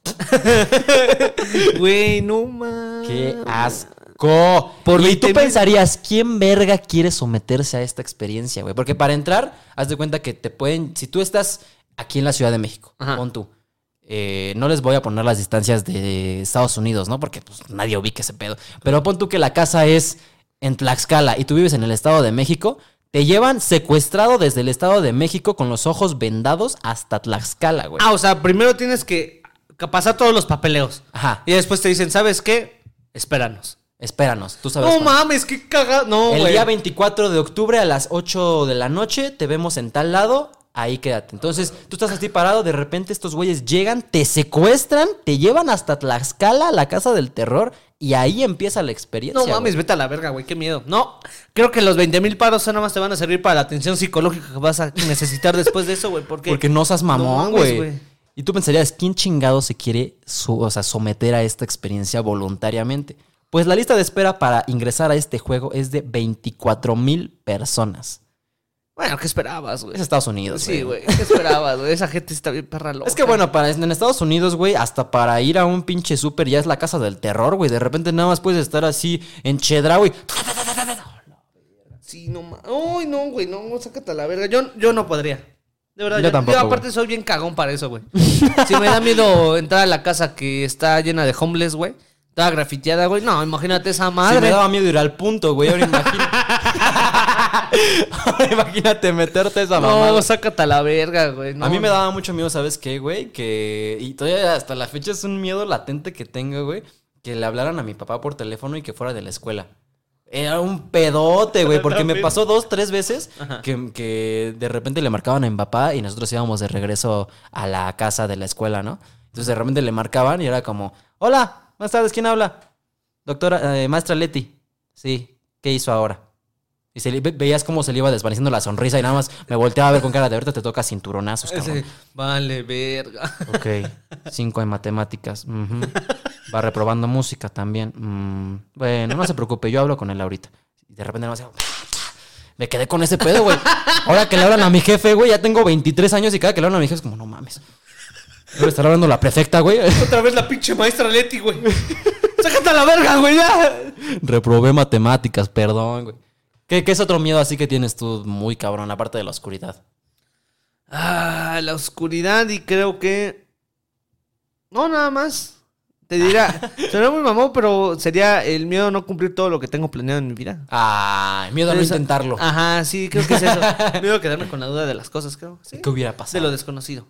Güey, no mames. ¡Qué asco! Por y 20 tú pensarías, ¿quién verga quiere someterse a esta experiencia, güey? Porque para entrar, haz de cuenta que te pueden. Si tú estás aquí en la Ciudad de México, Ajá. pon tú. eh, no les voy a poner las distancias de Estados Unidos, ¿no? Porque pues, nadie ubica ese pedo. Pero pon tú que la casa es en Tlaxcala y tú vives en el Estado de México. Te llevan secuestrado desde el Estado de México con los ojos vendados hasta Tlaxcala, güey. Ah, o sea, primero tienes que que pasar todos los papeleos. Ajá. Y después te dicen, ¿sabes qué? Espéranos. Espéranos, tú sabes. No cuándo. mames, qué cagado. No, El güey. día 24 de octubre a las 8 de la noche te vemos en tal lado. ahí quédate. Entonces, tú estás así parado, de repente estos güeyes llegan, te secuestran, te llevan hasta Tlaxcala, la casa del terror, y ahí empieza la experiencia. No mames, güey. vete a la verga, güey, qué miedo. No, creo que los 20 mil paros nada más te van a servir para la atención psicológica que vas a necesitar después de eso, güey. Porque, Porque no seas mamón, No mames, güey. Y tú pensarías, ¿quién chingado se quiere su- o sea, someter a esta experiencia voluntariamente? Pues la lista de espera para ingresar a este juego es de 24 mil personas. Bueno, ¿qué esperabas, güey? Es Estados Unidos. Sí, güey, ¿qué esperabas, güey? Esa gente está bien perra loca. Es que bueno, para, en Estados Unidos, güey, hasta para ir a un pinche súper ya es la casa del terror, güey. De repente nada más puedes estar así en Chedra, güey. Sí, no mames. Uy, no, güey, no, sácate a la verga. Yo, yo no podría. De verdad, Yo yo, tampoco, yo aparte soy bien cagón para eso, güey. si me da miedo entrar a la casa que está llena de homeless, güey. Estaba grafiteada, güey. No, imagínate esa Si madre. me daba miedo ir al punto, güey. Ahora imagínate. Ahora imagínate meterte esa mamada. no, sácate a la verga, güey. no. A mí me daba mucho miedo, ¿sabes qué, güey? Que. Y todavía hasta la fecha es un miedo latente que tengo, güey. Que le hablaran a mi papá por teléfono y que fuera de la escuela. Era un pedote, güey, porque me pasó dos, tres veces que, que de repente le marcaban a mi papá y nosotros íbamos de regreso a la casa de la escuela, ¿no? Entonces de repente le marcaban y era como, hola, buenas tardes, ¿quién habla? Doctora, eh, maestra Leti. Sí, ¿qué hizo ahora? Y se le- ve- veías cómo se le iba desvaneciendo la sonrisa y nada más me volteaba a ver con cara de ahorita te toca cinturonazos, cabrón. Vale, verga. Ok, cinco en matemáticas. Va reprobando música también. mm, bueno, no se preocupe, yo hablo con él ahorita. Y de repente me hace... Me quedé con ese pedo, güey. Ahora que le hablan a mi jefe, güey, ya tengo 23 años y cada que le hablan a mi jefe es como, no mames. Debe estar hablando la prefecta, güey. Otra vez la pinche maestra Leti, güey. sácate a la verga, güey, ya. Reprobé matemáticas, perdón, güey. ¿Qué, ¿Qué es otro miedo así que tienes tú muy cabrón, aparte de la oscuridad? Ah, la oscuridad y creo que... No, nada más. Te dirá, suena muy mamón, pero sería el miedo a no cumplir todo lo que tengo planeado en mi vida. Ah, miedo a no intentarlo. Ajá, sí, creo que es eso. miedo a quedarme con la duda de las cosas, creo. Sí. ¿Qué hubiera De pasado? lo desconocido.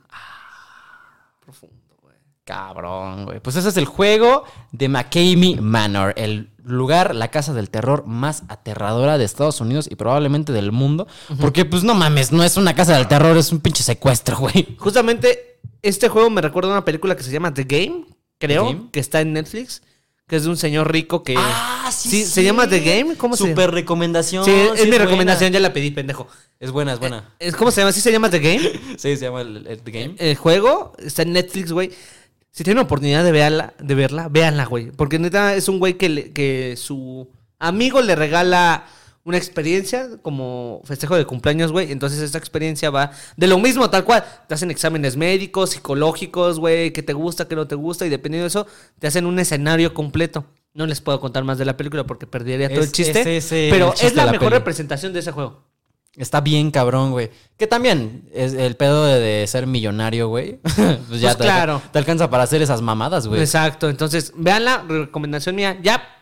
Profundo, güey. Cabrón, güey. Pues ese es el juego de McCamey Manor, el lugar, la casa del terror más aterradora de Estados Unidos y probablemente del mundo. Porque, pues no mames, no es una casa del terror, es un pinche secuestro, güey. Justamente, este juego me recuerda a una película que se llama The Game, creo, The Game. que está en Netflix, que es de un señor rico que... Ah, sí, ¿se llama The Game? ¿Cómo se llama? Super recomendación. Sí, es, mi buena. recomendación, ya la pedí, pendejo. Es buena, es buena. Es, ¿Cómo se llama? ¿Sí se llama The Game? Sí, se llama el, el The Game. El juego está en Netflix, güey. Si tienen oportunidad de verla, de verla, véanla, güey. Porque neta es un güey que, le- que su amigo le regala una experiencia como festejo de cumpleaños, güey. Entonces esta experiencia va de lo mismo, tal cual. Te hacen exámenes médicos, psicológicos, güey, que te gusta, que no te gusta. Y dependiendo de eso, te hacen un escenario completo. No les puedo contar más de la película porque perdería todo el chiste. es ese pero el chiste es la la mejor peli. representación de ese juego. Está bien cabrón, güey. Que también es el pedo de, de ser millonario, güey. pues ya Pues te, claro. te alcanza para hacer esas mamadas, güey. Exacto. Entonces, véanla, recomendación mía. Ya,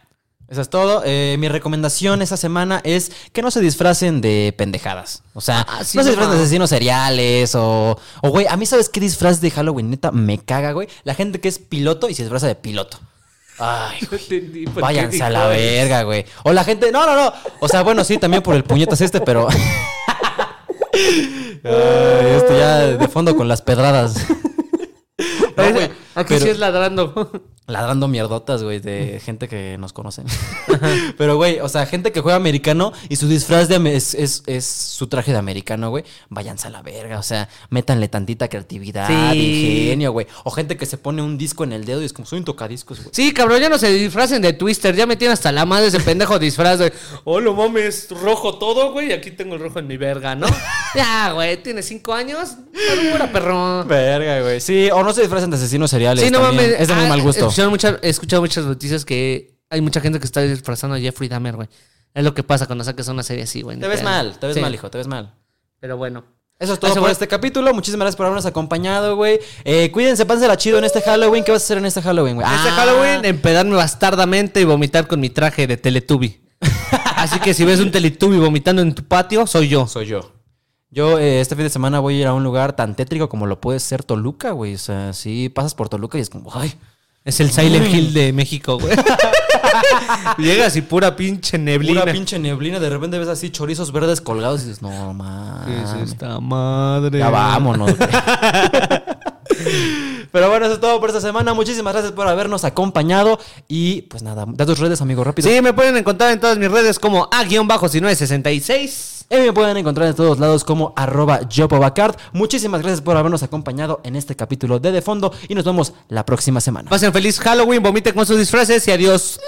Eso es todo. Eh, mi recomendación esta semana es que no se disfracen de pendejadas. O sea, Ah, sí, no se disfracen de asesinos seriales o... O, güey, a mí sabes qué disfraz de Halloween neta me caga, güey. La gente que es piloto y se disfraza de piloto. Ay. Váyanse a la verga, güey. O la gente... No, no, no. O sea, bueno, sí, también por el puñetas este, pero... Ay, esto ya de fondo con las pedradas. No, güey, Aquí pero- sí es ladrando. Ladrando mierdotas, güey, de gente que nos conocen. Pero, güey, o sea, gente que juega americano y su disfraz de es, es, es su traje de americano, güey. Váyanse a la verga, o sea, métanle tantita creatividad, Sí. ingenio, güey. O gente que se pone un disco en el dedo y es como, soy un tocadiscos, güey. Sí, cabrón, ya no se disfracen de Twister. Ya me tiene hasta la madre ese pendejo disfraz de. Oh, lo mames, rojo todo, güey. Y aquí tengo el rojo en mi verga, ¿no? ya, güey, tiene cinco años. Madura, perro. Verga, güey. Sí, o no se disfrazan de asesinos seriales. Sí, no también. mames. Es de muy Ah, mal gusto. He escuchado, mucha- he escuchado muchas noticias que hay mucha gente que está disfrazando a Jeffrey Dahmer, güey. Es lo que pasa cuando sacas una serie así, güey. Te ves mal, te ves Sí, mal, hijo, te ves mal. Pero bueno. Eso es todo Eso por fue- este capítulo. Muchísimas gracias por habernos acompañado, güey. Eh, cuídense, pánsela chido en este Halloween. ¿Qué vas a hacer en este Halloween, güey? Este Ah. Halloween, empedarme bastardamente y vomitar con mi traje de Teletubby. Así que si ves un Teletubby vomitando en tu patio, soy yo. Soy yo. Yo eh, este fin de semana voy a ir a un lugar tan tétrico como lo puede ser Toluca, güey. O sea, si pasas por Toluca y es como, ay. Es el Silent Hill de México, güey. Llegas y pura pinche neblina. Pura pinche neblina, de repente ves así chorizos verdes colgados y dices, no ¿Qué es mames. esta madre? Ya vámonos. güey. Pero bueno, eso es todo por esta semana. Muchísimas gracias por habernos acompañado. Y pues nada, da tus redes, amigo, rápido. Sí, me pueden encontrar en todas mis redes como A-1966. Y me pueden encontrar en todos lados como arroba Yopobacard. Muchísimas gracias por habernos acompañado en este capítulo de De Fondo y nos vemos la próxima semana. Pasen feliz Halloween, vomiten con sus disfraces y adiós.